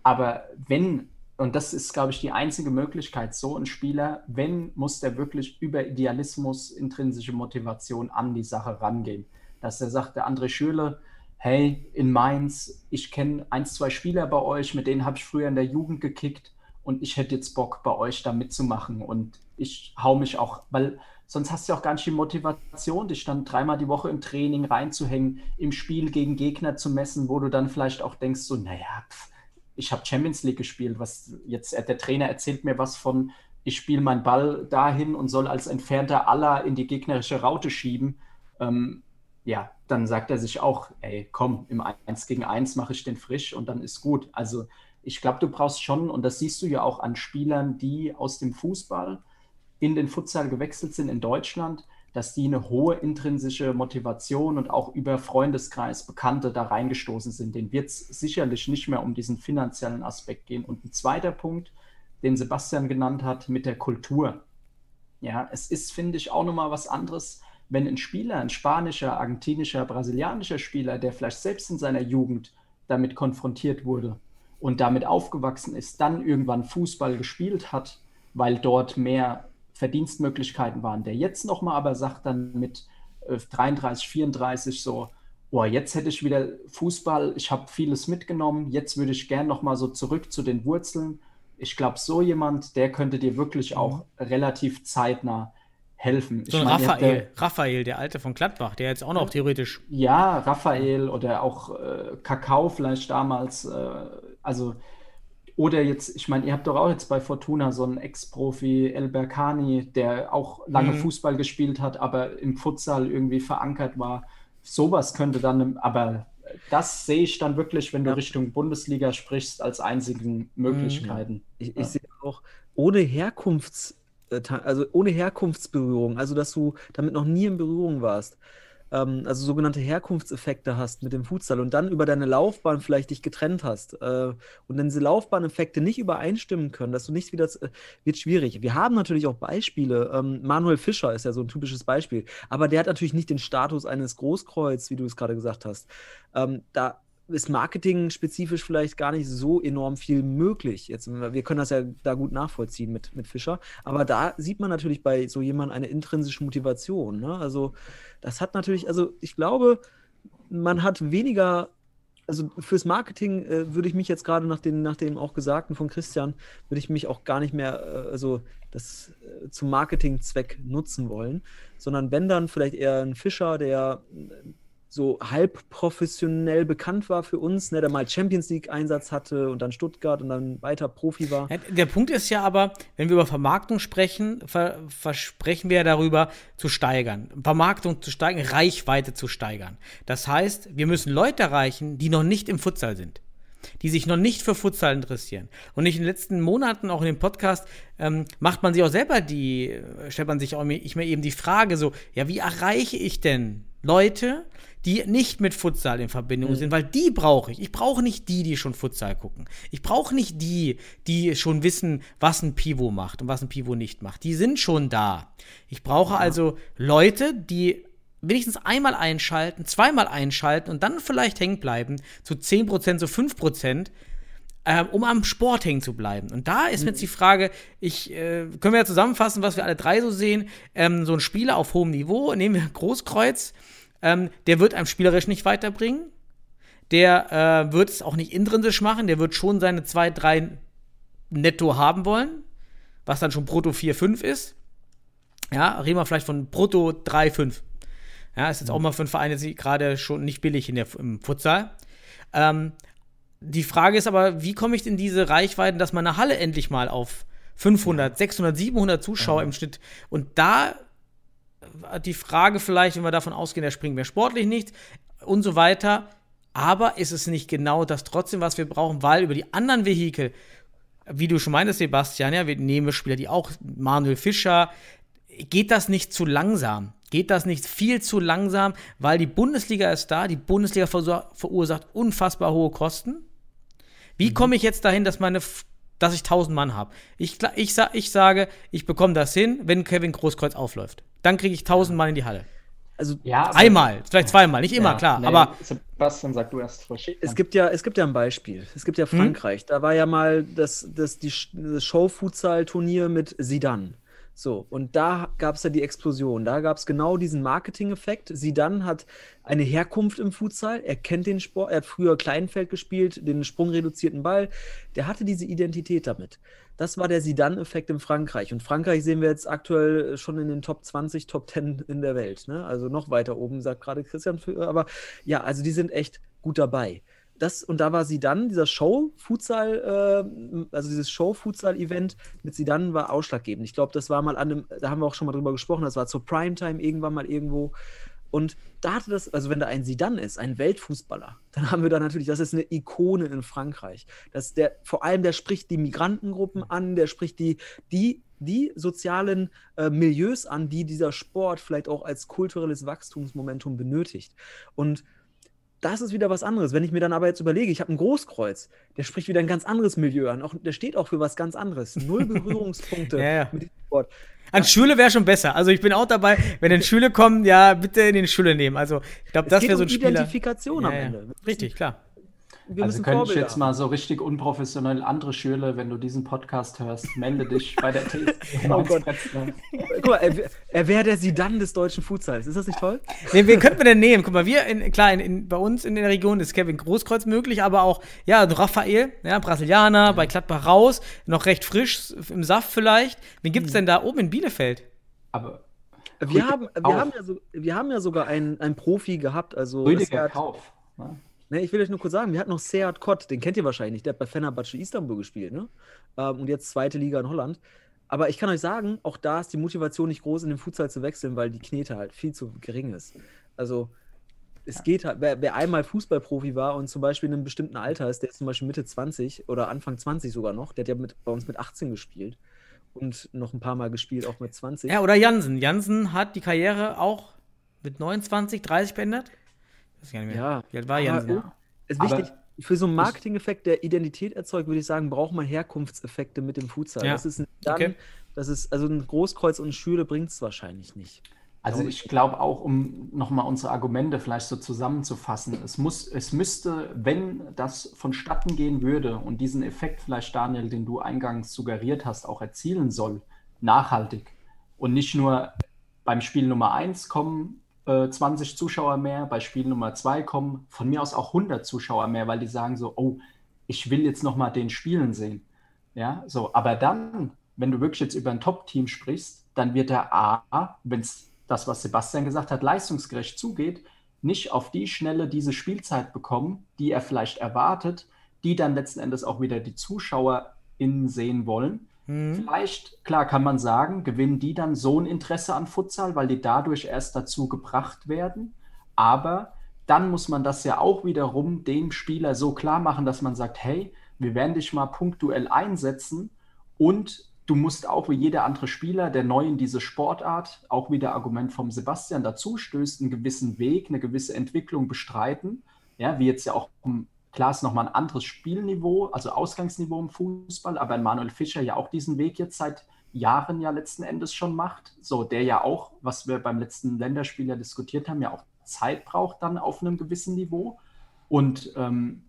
[SPEAKER 3] Aber wenn, und das ist, glaube ich, die einzige Möglichkeit, so ein Spieler, wenn, muss der wirklich über Idealismus, intrinsische Motivation an die Sache rangehen. Dass er sagt, der André Schürle, hey, in Mainz, ich kenne ein, zwei Spieler bei euch, mit denen habe ich früher in der Jugend gekickt und ich hätte jetzt Bock, bei euch da mitzumachen und ich hau mich auch, weil sonst hast du auch gar nicht die Motivation, dich dann dreimal die Woche im Training reinzuhängen, im Spiel gegen Gegner zu messen, wo du dann vielleicht auch denkst, so, naja, pf, ich habe Champions League gespielt, was jetzt, äh, der Trainer erzählt mir was von, ich spiele meinen Ball dahin und soll als entfernter aller in die gegnerische Raute schieben. Ähm, ja, dann sagt er sich auch, ey, komm, im 1 gegen 1 mache ich den frisch und dann ist gut. Also ich glaube, du brauchst schon, und das siehst du ja auch an Spielern, die aus dem Fußball in den Futsal gewechselt sind in Deutschland, dass die eine hohe intrinsische Motivation und auch über Freundeskreis, Bekannte da reingestoßen sind. Den wird es sicherlich nicht mehr um diesen finanziellen Aspekt gehen. Und ein zweiter Punkt, den Sebastian genannt hat, mit der Kultur. Ja, es ist, finde ich, auch nochmal was anderes, wenn ein Spieler, ein spanischer, argentinischer, brasilianischer Spieler, der vielleicht selbst in seiner Jugend damit konfrontiert wurde und damit aufgewachsen ist, dann irgendwann Fußball gespielt hat, weil dort mehr Verdienstmöglichkeiten waren, der jetzt nochmal aber sagt dann mit äh, 33, 34 so, boah, jetzt hätte ich wieder Fußball, ich habe vieles mitgenommen, jetzt würde ich gern nochmal so zurück zu den Wurzeln. Ich glaube, so jemand, der könnte dir wirklich auch relativ zeitnah helfen.
[SPEAKER 1] So
[SPEAKER 3] ich
[SPEAKER 1] ein
[SPEAKER 3] meine, ihr habt ja-
[SPEAKER 1] Raphael, Raphael, der Alte von Gladbach, der jetzt auch noch theoretisch.
[SPEAKER 3] ja, Raphael oder auch äh, Kakao vielleicht damals. Äh, also, oder jetzt, ich meine, ihr habt doch auch jetzt bei Fortuna so einen Ex-Profi, El Berkani, der auch lange
[SPEAKER 1] Mhm.
[SPEAKER 3] Fußball gespielt hat, aber im Futsal irgendwie verankert war. Sowas könnte dann, aber das sehe ich dann wirklich, wenn du
[SPEAKER 2] Ja.
[SPEAKER 3] Richtung Bundesliga sprichst, als einzigen Möglichkeiten.
[SPEAKER 2] Ich, ich
[SPEAKER 3] Ja.
[SPEAKER 2] sehe auch ohne Herkunfts, äh, also ohne Herkunftsberührung, also dass du damit noch nie in Berührung warst, ähm, also sogenannte Herkunftseffekte hast mit dem Futsal und dann über deine Laufbahn vielleicht dich getrennt hast äh, und dann diese Laufbahneffekte nicht übereinstimmen können, dass du nicht wieder, äh, wird schwierig. Wir haben natürlich auch Beispiele. Ähm, Manuel Fischer ist ja so ein typisches Beispiel, aber der hat natürlich nicht den Status eines Großkreuz, wie du es gerade gesagt hast. Ähm, da ist Marketing spezifisch vielleicht gar nicht so enorm viel möglich. Jetzt, wir können das ja da gut nachvollziehen mit, mit Fischer, aber da sieht man natürlich bei so jemandem eine intrinsische Motivation. Ne? Also das hat natürlich, also ich glaube, man hat weniger, also fürs Marketing äh, würde ich mich jetzt gerade nach, nach dem auch Gesagten von Christian, würde ich mich auch gar nicht mehr, äh, also das äh, zum Marketingzweck nutzen wollen, sondern wenn dann vielleicht eher ein Fischer, der so halb professionell bekannt war für uns, ne, der mal Champions League Einsatz hatte und dann Stuttgart und dann weiter Profi war.
[SPEAKER 1] Der Punkt ist ja aber, wenn wir über Vermarktung sprechen, ver versprechen wir ja darüber zu steigern. Vermarktung zu steigern, Reichweite zu steigern. Das heißt, wir müssen Leute erreichen, die noch nicht im Futsal sind. Die sich noch nicht für Futsal interessieren. Und nicht in den letzten Monaten, auch in dem Podcast, ähm, macht man sich auch selber die, äh, stellt man sich auch ich mir eben die Frage so, ja, wie erreiche ich denn Leute, die nicht mit Futsal in Verbindung sind, weil die brauche ich. Ich brauche nicht die, die schon Futsal gucken. Ich brauche nicht die, die schon wissen, was ein Pivot macht und was ein Pivot nicht macht. Die sind schon da. Ich brauche also Leute, die wenigstens einmal einschalten, zweimal einschalten und dann vielleicht hängen bleiben, zu 10%, zu 5%, ähm, um am Sport hängen zu bleiben. Und da ist mir jetzt die Frage, ich, äh, können wir ja zusammenfassen, was wir alle drei so sehen. Ähm, so ein Spieler auf hohem Niveau, nehmen wir Großkreuz, ähm, der wird einem spielerisch nicht weiterbringen. Der äh, wird es auch nicht intrinsisch machen, der wird schon seine 2, 3 netto haben wollen, was dann schon brutto 4, 5 ist. Ja, reden wir vielleicht von brutto 3, 5. Ja, ist jetzt auch mal für einen Verein jetzt gerade schon nicht billig in der, im Futsal. Ähm, die Frage ist aber, wie komme ich in diese Reichweiten, dass meine Halle endlich mal auf 500, 600, 700 Zuschauer im Schnitt und da die Frage vielleicht, wenn wir davon ausgehen, der springt mehr sportlich nicht und so weiter, aber ist es nicht genau das trotzdem, was wir brauchen, weil über die anderen Vehikel, wie du schon meintest, Sebastian, ja, wir nehmen Spieler, die auch, Manuel Fischer, geht das nicht zu langsam? Geht das nicht viel zu langsam, weil die Bundesliga ist da, die Bundesliga verursacht unfassbar hohe Kosten? Wie mhm. komme ich jetzt dahin, dass meine dass ich 1000 Mann habe. Ich, ich, ich sage, ich bekomme das hin, wenn Kevin Großkreuz aufläuft. Dann kriege ich 1000 Mann in die Halle. Also ja, einmal, vielleicht zweimal, nicht immer, ja, klar. Nee, aber
[SPEAKER 2] Sebastian, sag du erst frisch. Es gibt ja, es gibt ja ein Beispiel. Es gibt ja hm? Frankreich. Hm? Da war ja mal das, das, die, das Show-Futsal-Turnier mit Sidan. So, und da gab es ja die Explosion. Da gab es genau diesen Marketing-Effekt. Sidan hat eine Herkunft im Futsal. Er kennt den Sport. Er hat früher Kleinfeld gespielt, den sprungreduzierten Ball. Der hatte diese Identität damit. Das war der Sidan-Effekt in Frankreich. Und Frankreich sehen wir jetzt aktuell schon in den Top 20, Top 10 in der Welt. Ne? Also noch weiter oben, sagt gerade Christian. Aber ja, also die sind echt gut dabei das, und da war sie dann, dieser Show-Futsal, äh, also dieses Show-Futsal-Event mit sie dann war ausschlaggebend. Ich glaube, das war mal an einem, da haben wir auch schon mal drüber gesprochen, das war zur Primetime irgendwann mal irgendwo. Und da hatte das, also wenn da ein Sidan ist, ein Weltfußballer, dann haben wir da natürlich, das ist eine Ikone in Frankreich. Das der, vor allem, der spricht die Migrantengruppen an, der spricht die, die, die sozialen äh, Milieus an, die dieser Sport vielleicht auch als kulturelles Wachstumsmomentum benötigt. Und das ist wieder was anderes. Wenn ich mir dann aber jetzt überlege, ich habe ein Großkreuz, der spricht wieder ein ganz anderes Milieu an. Auch, der steht auch für was ganz anderes. Null [laughs] Berührungspunkte
[SPEAKER 1] ja, ja. mit diesem Sport. An Schule wäre schon besser. Also ich bin auch dabei, wenn in Schule kommen, ja, bitte in den Schule nehmen. Also ich glaube, das wäre so ein Spieler.
[SPEAKER 2] Identifikation ja, am Ende.
[SPEAKER 1] Richtig, klar
[SPEAKER 3] wir also könnte Vorbilder ich jetzt mal so richtig unprofessionell andere Schüler, wenn du diesen Podcast hörst, melde dich bei der TSG. [laughs] oh Gott.
[SPEAKER 2] Guck mal, er, er wäre der Sidan des deutschen Futsals. Ist das nicht toll?
[SPEAKER 1] Nee, wen könnten wir denn nehmen? Guck mal, wir, in, klar, in, in, bei uns in der Region ist Kevin Großkreuz möglich, aber auch, ja, Raphael, ja, Brasilianer, ja. bei Gladbach raus, noch recht frisch, im Saft vielleicht. Wen gibt es denn da oben in Bielefeld?
[SPEAKER 2] Aber wir haben, wir, haben ja so, wir haben ja sogar einen, einen Profi gehabt, also
[SPEAKER 3] Rüdiger Kauf. Ne?
[SPEAKER 2] Ne, ich will euch nur kurz sagen, wir hatten noch Seat Kott, den kennt ihr wahrscheinlich, der hat bei Fenerbahce Istanbul gespielt, ne? Ähm, und jetzt zweite Liga in Holland. Aber ich kann euch sagen, auch da ist die Motivation nicht groß, in den Futsal zu wechseln, weil die Knete halt viel zu gering ist. Also, es geht halt, wer, wer, einmal Fußballprofi war und zum Beispiel in einem bestimmten Alter ist, der ist zum Beispiel Mitte 20 oder Anfang 20 sogar noch, der hat ja mit, bei uns mit 18 gespielt und noch ein paar Mal gespielt, auch mit 20.
[SPEAKER 1] Ja, oder Jansen. Jansen hat die Karriere auch mit 29, 30 beendet.
[SPEAKER 2] Weiß gar nicht mehr. Ja, Wie alt war Jansen? Ja. Ist wichtig, aber für so einen Marketing-Effekt, der Identität erzeugt, würde ich sagen, braucht man Herkunftseffekte mit dem Futsal. Ja. Das ist dann, okay. das ist, also ein Großkreuz und eine Schüle bringt es wahrscheinlich nicht.
[SPEAKER 3] Also ich glaube auch, um nochmal unsere Argumente vielleicht so zusammenzufassen, es muss, es müsste, wenn das vonstatten gehen würde und diesen Effekt vielleicht, Daniel, den du eingangs suggeriert hast, auch erzielen soll, nachhaltig und nicht nur beim Spiel Nummer 1 kommen 20 äh, Zuschauer mehr, bei Spiel Nummer 2 kommen von mir aus auch 100 Zuschauer mehr, weil die sagen so, oh, ich will jetzt nochmal den Spielen sehen. Ja, so, aber dann, wenn du wirklich jetzt über ein Top-Team sprichst, dann wird der A, wenn es das, was Sebastian gesagt hat, leistungsgerecht zugeht, nicht auf die Schnelle diese Spielzeit bekommen, die er vielleicht erwartet, die dann letzten Endes auch wieder die ZuschauerInnen sehen wollen, Mhm. Vielleicht, klar, kann man sagen, gewinnen die dann so ein Interesse an Futsal, weil die dadurch erst dazu gebracht werden. Aber dann muss man das ja auch wiederum dem Spieler so klar machen, dass man sagt, hey, wir werden dich mal punktuell einsetzen und du musst auch wie jeder andere Spieler, der neu in diese Sportart, auch wie der Argument vom Sebastian dazu stößt, einen gewissen Weg, eine gewisse Entwicklung bestreiten. Ja, wie jetzt ja auch Klar ist nochmal ein anderes Spielniveau, also Ausgangsniveau im Fußball, aber Manuel Fischer ja auch diesen Weg jetzt seit Jahren ja letzten Endes schon macht. So, der ja auch, was wir beim letzten Länderspiel ja diskutiert haben, ja auch Zeit braucht dann auf einem gewissen Niveau. Und ähm,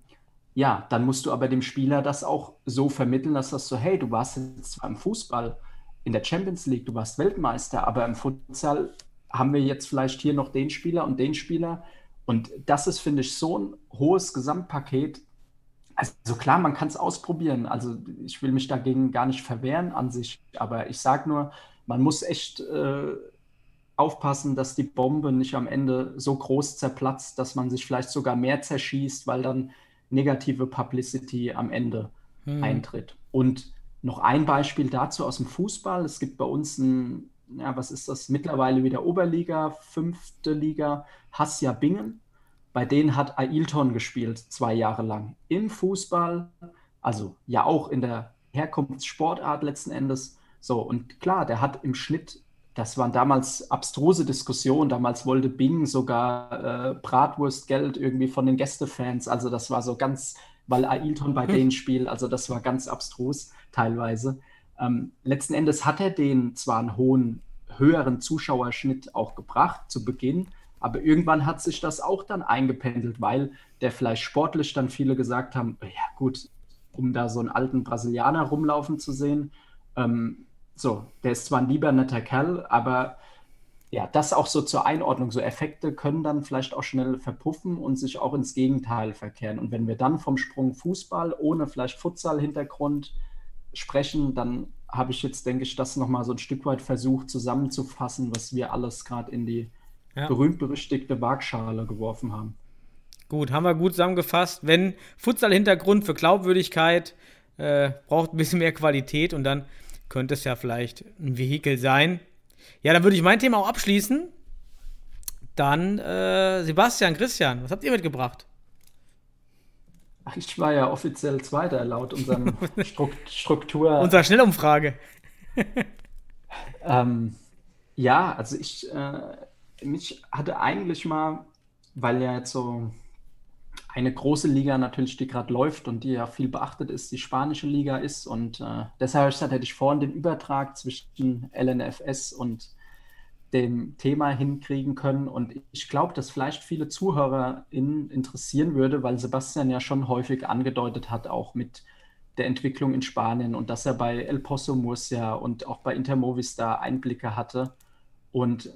[SPEAKER 3] ja, dann musst du aber dem Spieler das auch so vermitteln, dass das so, hey, du warst jetzt zwar im Fußball in der Champions League, du warst Weltmeister, aber im Futsal haben wir jetzt vielleicht hier noch den Spieler und den Spieler, und das ist, finde ich, so ein hohes Gesamtpaket. Also klar, man kann es ausprobieren. Also ich will mich dagegen gar nicht verwehren an sich, aber ich sage nur, man muss echt äh, aufpassen, dass die Bombe nicht am Ende so groß zerplatzt, dass man sich vielleicht sogar mehr zerschießt, weil dann negative Publicity am Ende hm. eintritt. Und noch ein Beispiel dazu aus dem Fußball. Es gibt bei uns ein ja, was ist das, mittlerweile wieder Oberliga, fünfte Liga, Hassia Bingen. Bei denen hat Ailton gespielt, zwei Jahre lang. Im Fußball, also ja auch in der Herkunftssportart letzten Endes. So, und klar, der hat im Schnitt das waren damals abstruse Diskussionen. Damals wollte Bing sogar äh, Bratwurstgeld irgendwie von den Gästefans. Also das war so ganz, weil Ailton bei denen spielt. Also das war ganz abstrus teilweise. Ähm, letzten Endes hat er den zwar einen hohen, höheren Zuschauerschnitt auch gebracht zu Beginn, aber irgendwann hat sich das auch dann eingependelt, weil der vielleicht sportlich dann viele gesagt haben, ja gut, um da so einen alten Brasilianer rumlaufen zu sehen, ähm, so, der ist zwar ein lieber netter Kerl, aber ja, das auch so zur Einordnung. So Effekte können dann vielleicht auch schnell verpuffen und sich auch ins Gegenteil verkehren. Und wenn wir dann vom Sprung Fußball ohne vielleicht Futsal-Hintergrund sprechen, dann habe ich jetzt, denke ich, das nochmal so ein Stück weit versucht zusammenzufassen, was wir alles gerade in die ja. berühmt-berüchtigte Waagschale geworfen haben.
[SPEAKER 1] Gut, haben wir gut zusammengefasst. Wenn Futsal-Hintergrund für Glaubwürdigkeit äh, braucht ein bisschen mehr Qualität und dann könnte es ja vielleicht ein Vehikel sein. Ja, dann würde ich mein Thema auch abschließen. Dann äh, Sebastian, Christian, was habt ihr mitgebracht?
[SPEAKER 3] Ach, ich war ja offiziell Zweiter laut unserem [laughs] Strukt Struktur.
[SPEAKER 1] Unserer Schnellumfrage. [laughs]
[SPEAKER 3] ähm, ja, also ich, äh, mich hatte eigentlich mal, weil ja jetzt so eine große Liga natürlich, die gerade läuft und die ja viel beachtet ist, die spanische Liga ist. Und äh, deshalb habe ich gesagt, hätte ich vorhin den Übertrag zwischen LNFS und dem Thema hinkriegen können. Und ich glaube, dass vielleicht viele ZuhörerInnen interessieren würde, weil Sebastian ja schon häufig angedeutet hat, auch mit der Entwicklung in Spanien und dass er bei El Pozo Murcia und auch bei Intermovistar Einblicke hatte. Und äh,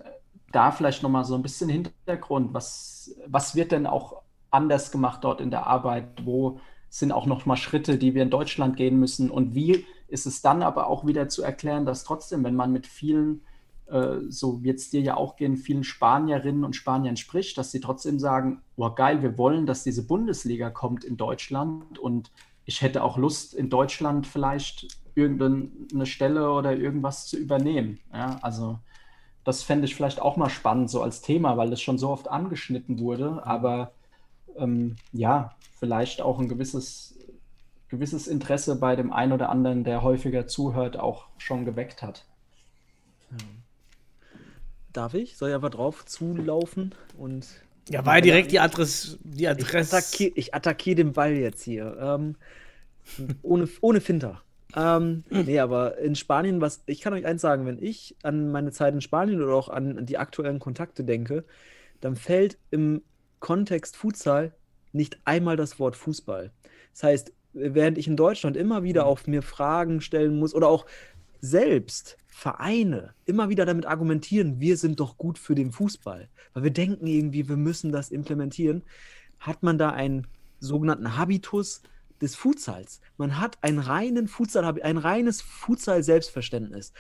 [SPEAKER 3] da vielleicht nochmal so ein bisschen Hintergrund, was, was wird denn auch anders gemacht dort in der Arbeit? Wo sind auch noch mal Schritte, die wir in Deutschland gehen müssen? Und wie ist es dann aber auch wieder zu erklären, dass trotzdem, wenn man mit vielen, äh, so wird es dir ja auch gehen, vielen Spanierinnen und Spaniern spricht, dass sie trotzdem sagen, oh geil, wir wollen, dass diese Bundesliga kommt in Deutschland und ich hätte auch Lust, in Deutschland vielleicht irgendeine Stelle oder irgendwas zu übernehmen. Ja, also das fände ich vielleicht auch mal spannend, so als Thema, weil das schon so oft angeschnitten wurde. Aber ähm, ja, vielleicht auch ein gewisses, gewisses Interesse bei dem einen oder anderen, der häufiger zuhört, auch schon geweckt hat.
[SPEAKER 2] Darf ich? Soll ich einfach drauf zulaufen und.
[SPEAKER 1] Ja, war ja direkt die Adresse. Die Adresse.
[SPEAKER 2] Ich attackiere attackier den Ball jetzt hier. Ähm, ohne, ohne Finter. Ähm, nee, aber in Spanien, was ich kann euch eins sagen, wenn ich an meine Zeit in Spanien oder auch an die aktuellen Kontakte denke, dann fällt im Kontext Futsal nicht einmal das Wort Fußball. Das heißt, während ich in Deutschland immer wieder mhm. auf mir Fragen stellen muss oder auch selbst Vereine immer wieder damit argumentieren, wir sind doch gut für den Fußball, weil wir denken irgendwie, wir müssen das implementieren, hat man da einen sogenannten Habitus des Futsals. Man hat einen reinen Futsal, ein reines Futsal-Selbstverständnis.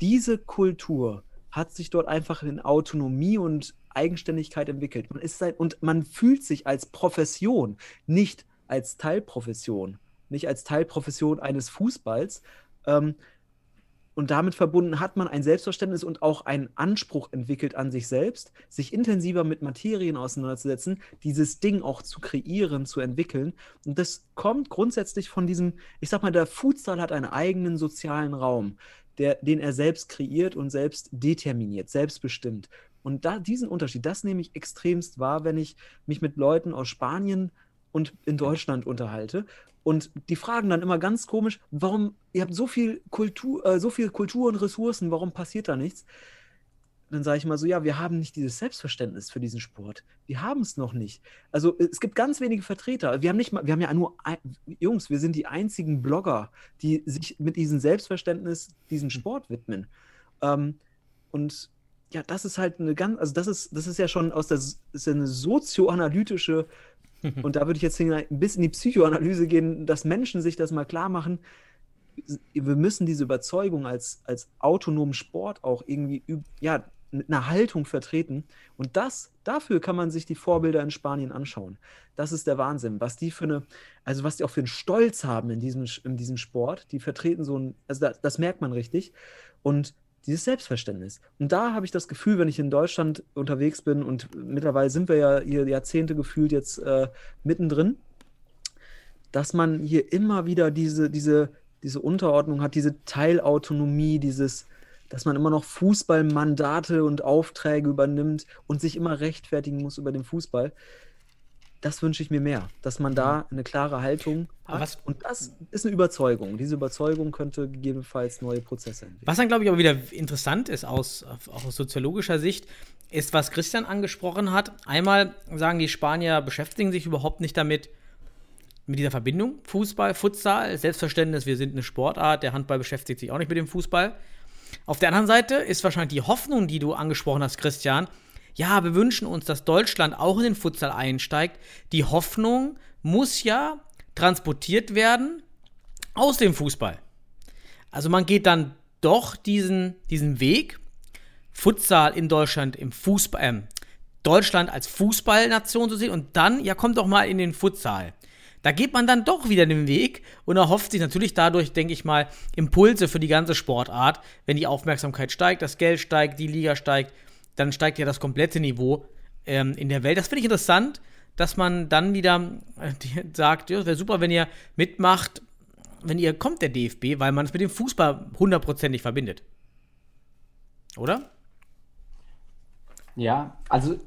[SPEAKER 2] Diese Kultur hat sich dort einfach in Autonomie und Eigenständigkeit entwickelt. Man ist sein, und man fühlt sich als Profession, nicht als Teilprofession, nicht als Teilprofession eines Fußballs. Ähm, und damit verbunden hat man ein Selbstverständnis und auch einen Anspruch entwickelt an sich selbst, sich intensiver mit Materien auseinanderzusetzen, dieses Ding auch zu kreieren, zu entwickeln. Und das kommt grundsätzlich von diesem, ich sag mal, der Futsal hat einen eigenen sozialen Raum, der, den er selbst kreiert und selbst determiniert, selbstbestimmt. Und da, diesen Unterschied, das nehme ich extremst wahr, wenn ich mich mit Leuten aus Spanien und in Deutschland unterhalte. Und die fragen dann immer ganz komisch, warum, ihr habt so viel Kultur, äh, so viel Kultur und Ressourcen, warum passiert da nichts? Dann sage ich mal so, ja, wir haben nicht dieses Selbstverständnis für diesen Sport. Wir haben es noch nicht. Also es gibt ganz wenige Vertreter. Wir haben nicht mal, wir haben ja nur, ein, Jungs, wir sind die einzigen Blogger, die sich mit diesem Selbstverständnis diesem Sport widmen. Ähm, und ja, das ist halt eine ganz, also das ist, das ist ja schon aus der, ist eine sozioanalytische, [laughs] und da würde ich jetzt bisschen in die Psychoanalyse gehen, dass Menschen sich das mal klar machen. Wir müssen diese Überzeugung als, als autonomen Sport auch irgendwie, ja, mit einer Haltung vertreten. Und das, dafür kann man sich die Vorbilder in Spanien anschauen. Das ist der Wahnsinn, was die für eine, also was die auch für einen Stolz haben in diesem, in diesem Sport. Die vertreten so ein, also das, das merkt man richtig. Und dieses Selbstverständnis. Und da habe ich das Gefühl, wenn ich in Deutschland unterwegs bin und mittlerweile sind wir ja hier Jahrzehnte gefühlt jetzt äh, mittendrin, dass man hier immer wieder diese, diese, diese Unterordnung hat, diese Teilautonomie, dieses, dass man immer noch Fußballmandate und Aufträge übernimmt und sich immer rechtfertigen muss über den Fußball. Das wünsche ich mir mehr, dass man da eine klare Haltung hat.
[SPEAKER 1] was-
[SPEAKER 2] und das ist eine Überzeugung. Diese Überzeugung könnte gegebenenfalls neue Prozesse entwickeln.
[SPEAKER 1] Was dann, glaube ich, aber wieder interessant ist aus, auch aus soziologischer Sicht, ist, was Christian angesprochen hat. Einmal sagen die Spanier, beschäftigen sich überhaupt nicht damit, mit dieser Verbindung. Fußball, Futsal, Selbstverständnis, wir sind eine Sportart, der Handball beschäftigt sich auch nicht mit dem Fußball. Auf der anderen Seite ist wahrscheinlich die Hoffnung, die du angesprochen hast, Christian, ja, wir wünschen uns, dass Deutschland auch in den Futsal einsteigt. Die Hoffnung muss ja transportiert werden aus dem Fußball. Also man geht dann doch diesen, diesen Weg, Futsal in Deutschland im Fußball, ähm, Deutschland als Fußballnation zu sehen und dann, ja, kommt doch mal in den Futsal. Da geht man dann doch wieder den Weg und erhofft sich natürlich dadurch, denke ich mal, Impulse für die ganze Sportart. Wenn die Aufmerksamkeit steigt, das Geld steigt, die Liga steigt, dann steigt ja das komplette Niveau ähm, in der Welt. Das finde ich interessant, dass man dann wieder äh, sagt, ja, wäre super, wenn ihr mitmacht, wenn ihr kommt, der DFB, weil man es mit dem Fußball hundertprozentig verbindet. Oder?
[SPEAKER 3] Ja, also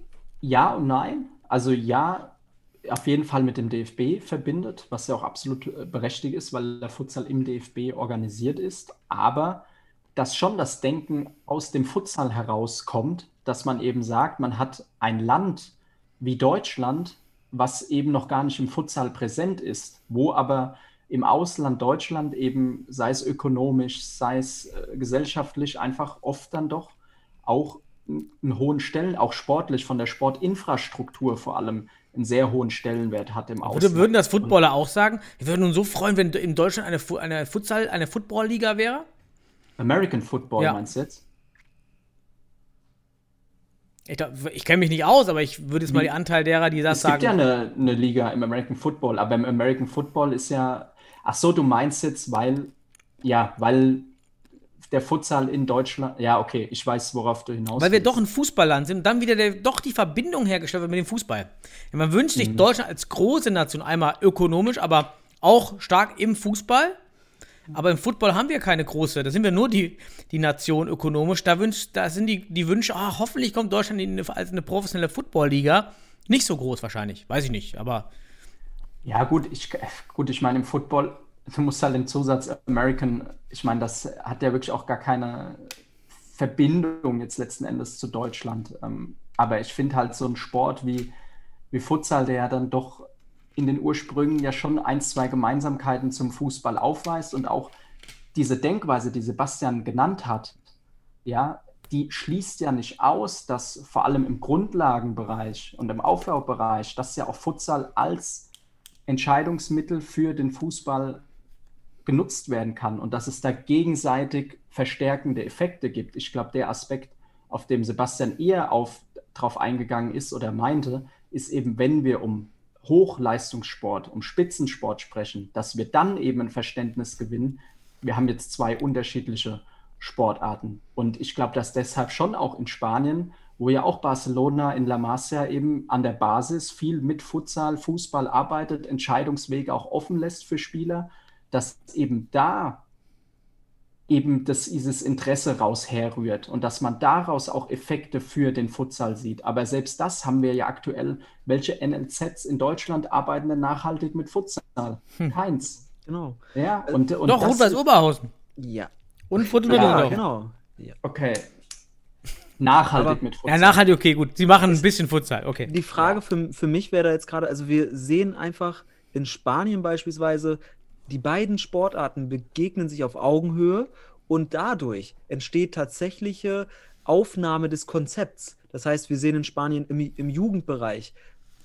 [SPEAKER 3] ja und nein. Also ja, auf jeden Fall mit dem DFB verbindet, was ja auch absolut äh, berechtigt ist, weil der Futsal im DFB organisiert ist. Aber dass schon das Denken aus dem Futsal herauskommt, dass man eben sagt, man hat ein Land wie Deutschland, was eben noch gar nicht im Futsal präsent ist, wo aber im Ausland Deutschland eben, sei es ökonomisch, sei es äh, gesellschaftlich, einfach oft dann doch auch einen hohen Stellen, auch sportlich von der Sportinfrastruktur vor allem, einen sehr hohen Stellenwert hat im
[SPEAKER 1] Würde,
[SPEAKER 3] Ausland.
[SPEAKER 1] würden das Footballer auch sagen? Wir würden uns so freuen, wenn in Deutschland eine, Fu- eine Futsal, eine Football-Liga wäre?
[SPEAKER 3] American Football
[SPEAKER 1] Ja.
[SPEAKER 3] meinst du jetzt?
[SPEAKER 1] Ich, ich kenne mich nicht aus, aber ich würde jetzt mal die Anteil derer, die das
[SPEAKER 3] Es
[SPEAKER 1] sagen.
[SPEAKER 3] gibt ja eine, eine Liga im American Football, aber im American Football ist ja, ach so, du meinst jetzt, weil, ja, weil der Futsal in Deutschland, ja, okay, ich weiß, worauf du hinaus
[SPEAKER 1] Weil wir doch ein Fußballland sind und dann wieder der, doch die Verbindung hergestellt wird mit dem Fußball. Man wünscht
[SPEAKER 3] Mhm.
[SPEAKER 1] sich Deutschland als große Nation einmal ökonomisch, aber auch stark im Fußball. Aber im Football haben wir keine große, da sind wir nur die, die Nation ökonomisch. Da, wünscht, da sind die, die Wünsche, ah, hoffentlich kommt Deutschland in eine, als eine professionelle Football-Liga. Nicht so groß wahrscheinlich, weiß ich nicht, aber
[SPEAKER 3] Ja, gut, ich, gut, ich meine, im Football, du musst halt den Zusatz American, ich meine, das hat ja wirklich auch gar keine Verbindung jetzt letzten Endes zu Deutschland. Ähm, aber ich finde halt so ein Sport wie, wie Futsal, der ja dann doch in den Ursprüngen ja schon ein, zwei Gemeinsamkeiten zum Fußball aufweist und auch diese Denkweise, die Sebastian genannt hat, ja, die schließt ja nicht aus, dass vor allem im Grundlagenbereich und im Aufbaubereich, dass ja auch Futsal als Entscheidungsmittel für den Fußball genutzt werden kann und dass es da gegenseitig verstärkende Effekte gibt. Ich glaube, der Aspekt, auf dem Sebastian eher auf, drauf eingegangen ist oder meinte, ist eben, wenn wir um Hochleistungssport, um Spitzensport sprechen, dass wir dann eben ein Verständnis gewinnen. Wir haben jetzt zwei unterschiedliche Sportarten. Und ich glaube, dass deshalb schon auch in Spanien, wo ja auch Barcelona in La Masia eben an der Basis viel mit Futsal, Fußball arbeitet, Entscheidungswege auch offen lässt für Spieler, dass eben da eben das, dieses Interesse raus herrührt und dass man daraus auch Effekte für den Futsal sieht. Aber selbst das haben wir ja aktuell. Welche NLZs in Deutschland arbeiten denn nachhaltig mit Futsal? Keins.
[SPEAKER 2] Genau.
[SPEAKER 3] Ja, und, und
[SPEAKER 1] doch,
[SPEAKER 3] das-
[SPEAKER 1] Rot-Weiß Oberhausen.
[SPEAKER 2] Ja.
[SPEAKER 1] Und Fortuna
[SPEAKER 3] Ja.
[SPEAKER 2] Genau. Ja.
[SPEAKER 3] Okay. Nachhaltig
[SPEAKER 2] Aber-
[SPEAKER 3] mit
[SPEAKER 1] Ja,
[SPEAKER 3] Futsal.
[SPEAKER 1] nachhaltig, okay, gut. Sie machen ein bisschen Futsal, okay.
[SPEAKER 2] Die Frage für, für mich wäre da jetzt gerade, also wir sehen einfach in Spanien beispielsweise, die beiden Sportarten begegnen sich auf Augenhöhe und dadurch entsteht tatsächliche Aufnahme des Konzepts. Das heißt, wir sehen in Spanien im, im Jugendbereich,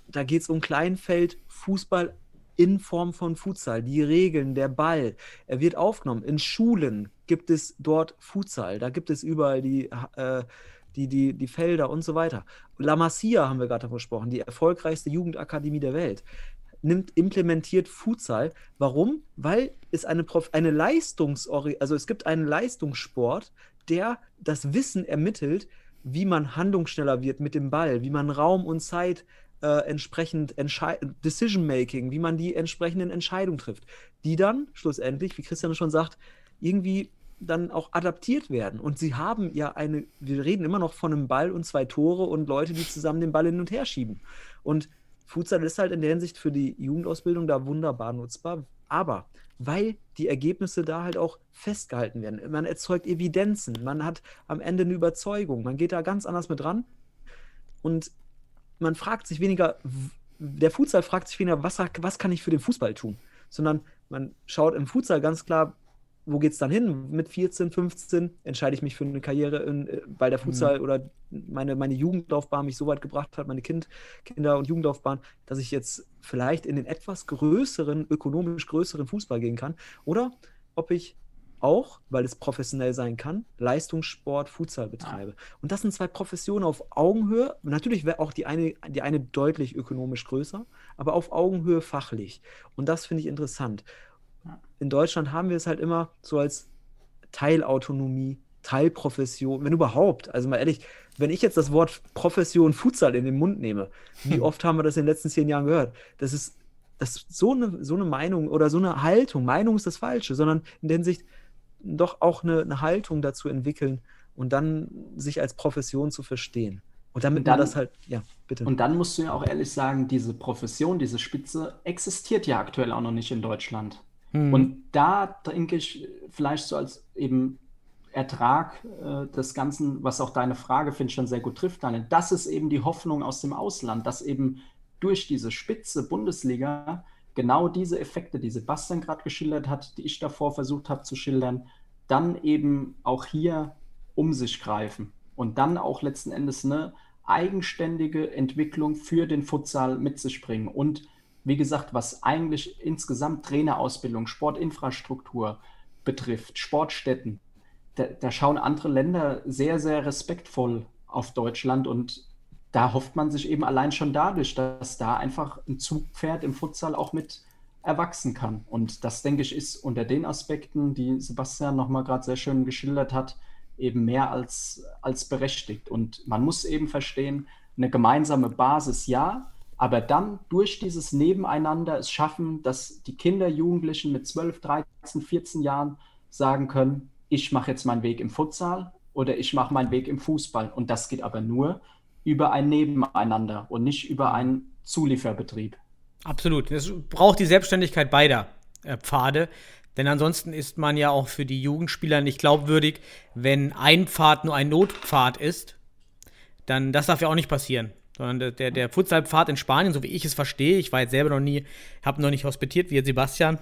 [SPEAKER 2] da geht es um Kleinfeld, Fußball in Form von Futsal, die Regeln, der Ball, er wird aufgenommen. In Schulen gibt es dort Futsal, da gibt es überall die, äh, die, die, die Felder und so weiter. La Masia haben wir gerade davon gesprochen, die erfolgreichste Jugendakademie der Welt, nimmt, implementiert Futsal. Warum? Weil es eine, Prof eine Leistungsori also es gibt einen Leistungssport, der das Wissen ermittelt, wie man handlungsschneller wird mit dem Ball, wie man Raum und Zeit äh, entsprechend Decision Making, wie man die entsprechenden Entscheidungen trifft, die dann schlussendlich, wie Christian schon sagt, irgendwie dann auch adaptiert werden. Und sie haben ja eine, wir reden immer noch von einem Ball und zwei Tore und Leute, die zusammen den Ball hin und her schieben. Und Futsal ist halt in der Hinsicht für die Jugendausbildung da wunderbar nutzbar. Aber weil die Ergebnisse da halt auch festgehalten werden. Man erzeugt Evidenzen, man hat am Ende eine Überzeugung, man geht da ganz anders mit ran. Und man fragt sich weniger, der Futsal fragt sich weniger, was, was kann ich für den Fußball tun? Sondern man schaut im Futsal ganz klar, wo geht es dann hin? Mit 14, 15 entscheide ich mich für eine Karriere, in, äh, weil der mhm. Futsal mhm. oder meine, meine Jugendlaufbahn mich so weit gebracht hat, meine kind, Kinder- und Jugendlaufbahn, dass ich jetzt vielleicht in den etwas größeren, ökonomisch größeren Fußball gehen kann. Oder ob ich auch, weil es professionell sein kann, Leistungssport, Futsal betreibe. Und das sind zwei Professionen auf Augenhöhe. Natürlich wäre auch die eine, die eine deutlich ökonomisch größer, aber auf Augenhöhe fachlich. Und das finde ich interessant. In Deutschland haben wir es halt immer so als Teilautonomie, Teilprofession, wenn überhaupt. Also mal ehrlich, wenn ich jetzt das Wort Profession Futsal in den Mund nehme, wie hm. oft haben wir das in den letzten zehn Jahren gehört? Das ist, das ist so, eine, so eine Meinung oder so eine Haltung. Meinung ist das Falsche, sondern in der Hinsicht doch auch eine, eine Haltung dazu entwickeln und dann sich als Profession zu verstehen. Und damit und dann, das halt, ja, bitte.
[SPEAKER 3] Und dann musst du ja auch ehrlich sagen, diese Profession, diese Spitze existiert ja aktuell auch noch nicht in Deutschland. Hm. Und da denke ich, vielleicht so als eben Ertrag äh, des Ganzen, was auch deine Frage, finde ich, schon sehr gut trifft, Daniel, das ist eben die Hoffnung aus dem Ausland, dass eben durch diese spitze Bundesliga genau diese Effekte, die Sebastian gerade geschildert hat, die ich davor versucht habe zu schildern, dann eben auch hier um sich greifen und dann auch letzten Endes eine eigenständige Entwicklung für den Futsal mit sich bringen. Und wie gesagt, was eigentlich insgesamt Trainerausbildung, Sportinfrastruktur betrifft, Sportstätten, da, da schauen andere Länder sehr, sehr respektvoll auf Deutschland und da hofft man sich eben allein schon dadurch, dass da einfach ein Zugpferd im Futsal auch mit erwachsen kann. Und das, denke ich, ist unter den Aspekten, die Sebastian nochmal gerade sehr schön geschildert hat, eben mehr als, als berechtigt. Und man muss eben verstehen, eine gemeinsame Basis ja, aber dann durch dieses Nebeneinander es schaffen, dass die Kinder, Jugendlichen mit 12, 13, 14 Jahren sagen können, ich mache jetzt meinen Weg im Futsal oder ich mache meinen Weg im Fußball. Und das geht aber nur, über ein Nebeneinander und nicht über einen Zulieferbetrieb.
[SPEAKER 1] Absolut. Es braucht die Selbstständigkeit beider äh, Pfade. Denn ansonsten ist man ja auch für die Jugendspieler nicht glaubwürdig, wenn ein Pfad nur ein Notpfad ist. Dann das darf ja auch nicht passieren. Sondern der, der Futsalpfad in Spanien, so wie ich es verstehe, ich war jetzt selber noch nie, habe noch nicht hospitiert wie Sebastian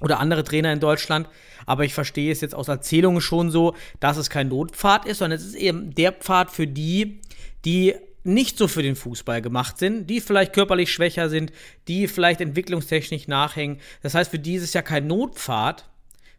[SPEAKER 1] oder andere Trainer in Deutschland, aber ich verstehe es jetzt aus Erzählungen schon so, dass es kein Notpfad ist, sondern es ist eben der Pfad für die, die nicht so für den Fußball gemacht sind, die vielleicht körperlich schwächer sind, die vielleicht entwicklungstechnisch nachhängen. Das heißt, für die ist es ja kein Notpfad.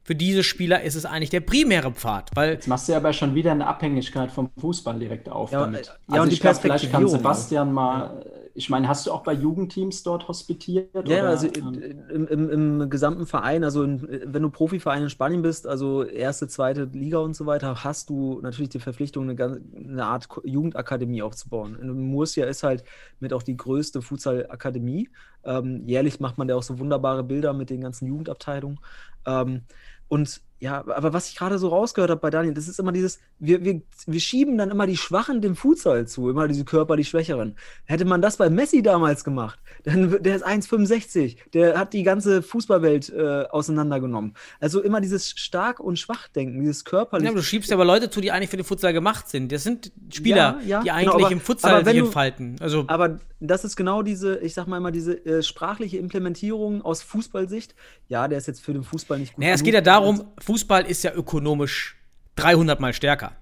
[SPEAKER 1] Für diese Spieler ist es eigentlich der primäre Pfad. Weil
[SPEAKER 3] Jetzt machst du ja aber schon wieder eine Abhängigkeit vom Fußball direkt auf
[SPEAKER 2] ja,
[SPEAKER 3] damit.
[SPEAKER 2] Ja, also und die glaub, vielleicht
[SPEAKER 3] kann Sebastian mal ich meine, hast du auch bei Jugendteams dort hospitiert?
[SPEAKER 2] Ja, oder? also im, im, im, gesamten Verein, also in, wenn du Profiverein in Spanien bist, also erste, zweite Liga und so weiter, hast du natürlich die Verpflichtung, eine, eine Art Jugendakademie aufzubauen. In Murcia ist halt mit auch die größte Futsal-Akademie. Ähm, jährlich macht man da auch so wunderbare Bilder mit den ganzen Jugendabteilungen. Ähm, und ja, aber was ich gerade so rausgehört habe bei Daniel, das ist immer dieses, wir, wir, wir schieben dann immer die Schwachen dem Futsal zu, immer diese Körper, die Schwächeren. Hätte man das bei Messi damals gemacht, dann der ist 1,65, der hat die ganze Fußballwelt äh, auseinandergenommen. Also immer dieses stark und schwach denken, dieses körperliche.
[SPEAKER 1] Ja, du schiebst aber Leute zu, die eigentlich für den Futsal gemacht sind. Das sind Spieler, ja, ja, die genau, eigentlich genau, aber, im Futsal sich entfalten. Also
[SPEAKER 2] aber das ist genau diese, ich sag mal immer, diese äh, sprachliche Implementierung aus Fußballsicht. Ja, der ist jetzt für den Fußball nicht gut.
[SPEAKER 1] Naja, es geht ja darum, Fußball ist ja ökonomisch 300 mal stärker.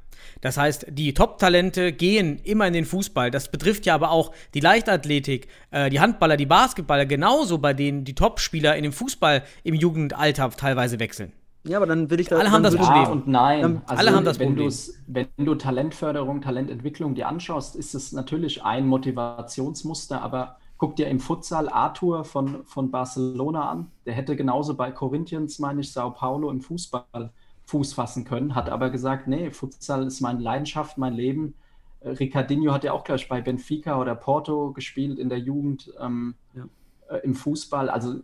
[SPEAKER 1] Das heißt, die Top-Talente gehen immer in den Fußball. Das betrifft ja aber auch die Leichtathletik, äh, die Handballer, die Basketballer, genauso bei denen die Top-Spieler in dem Fußball im Jugendalter teilweise wechseln.
[SPEAKER 2] Ja, aber dann will ich
[SPEAKER 1] da. Alle haben das Problem. Ja
[SPEAKER 3] und nein.
[SPEAKER 1] Also, alle haben das
[SPEAKER 3] wenn
[SPEAKER 1] Problem.
[SPEAKER 3] Wenn du Talentförderung, Talententwicklung dir anschaust, ist es natürlich ein Motivationsmuster, aber guck dir im Futsal Arthur von, von Barcelona an. Der hätte genauso bei Corinthians, meine ich, Sao Paulo im Fußball Fuß fassen können, hat aber gesagt, nee, Futsal ist meine Leidenschaft, mein Leben. Äh, Ricardinho hat ja auch gleich bei Benfica oder Porto gespielt in der Jugend ähm, ja. äh, im Fußball. Also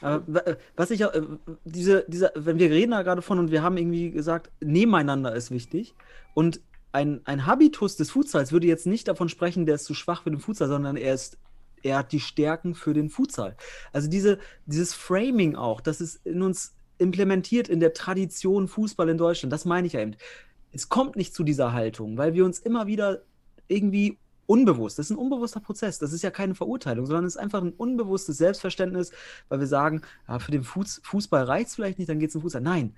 [SPEAKER 2] Aber äh, was ich auch, äh, diese, diese, wenn wir reden da gerade von und wir haben irgendwie gesagt, nebeneinander ist wichtig und ein, ein Habitus des Futsals würde jetzt nicht davon sprechen, der ist zu schwach für den Futsal, sondern er ist er hat die Stärken für den Futsal. Also diese, dieses Framing auch, das ist in uns implementiert in der Tradition Fußball in Deutschland, das meine ich ja eben. Es kommt nicht zu dieser Haltung, weil wir uns immer wieder irgendwie unbewusst, das ist ein unbewusster Prozess, das ist ja keine Verurteilung, sondern es ist einfach ein unbewusstes Selbstverständnis, weil wir sagen, ja, für den Fußball reicht es vielleicht nicht, dann geht es um Fußball. Nein,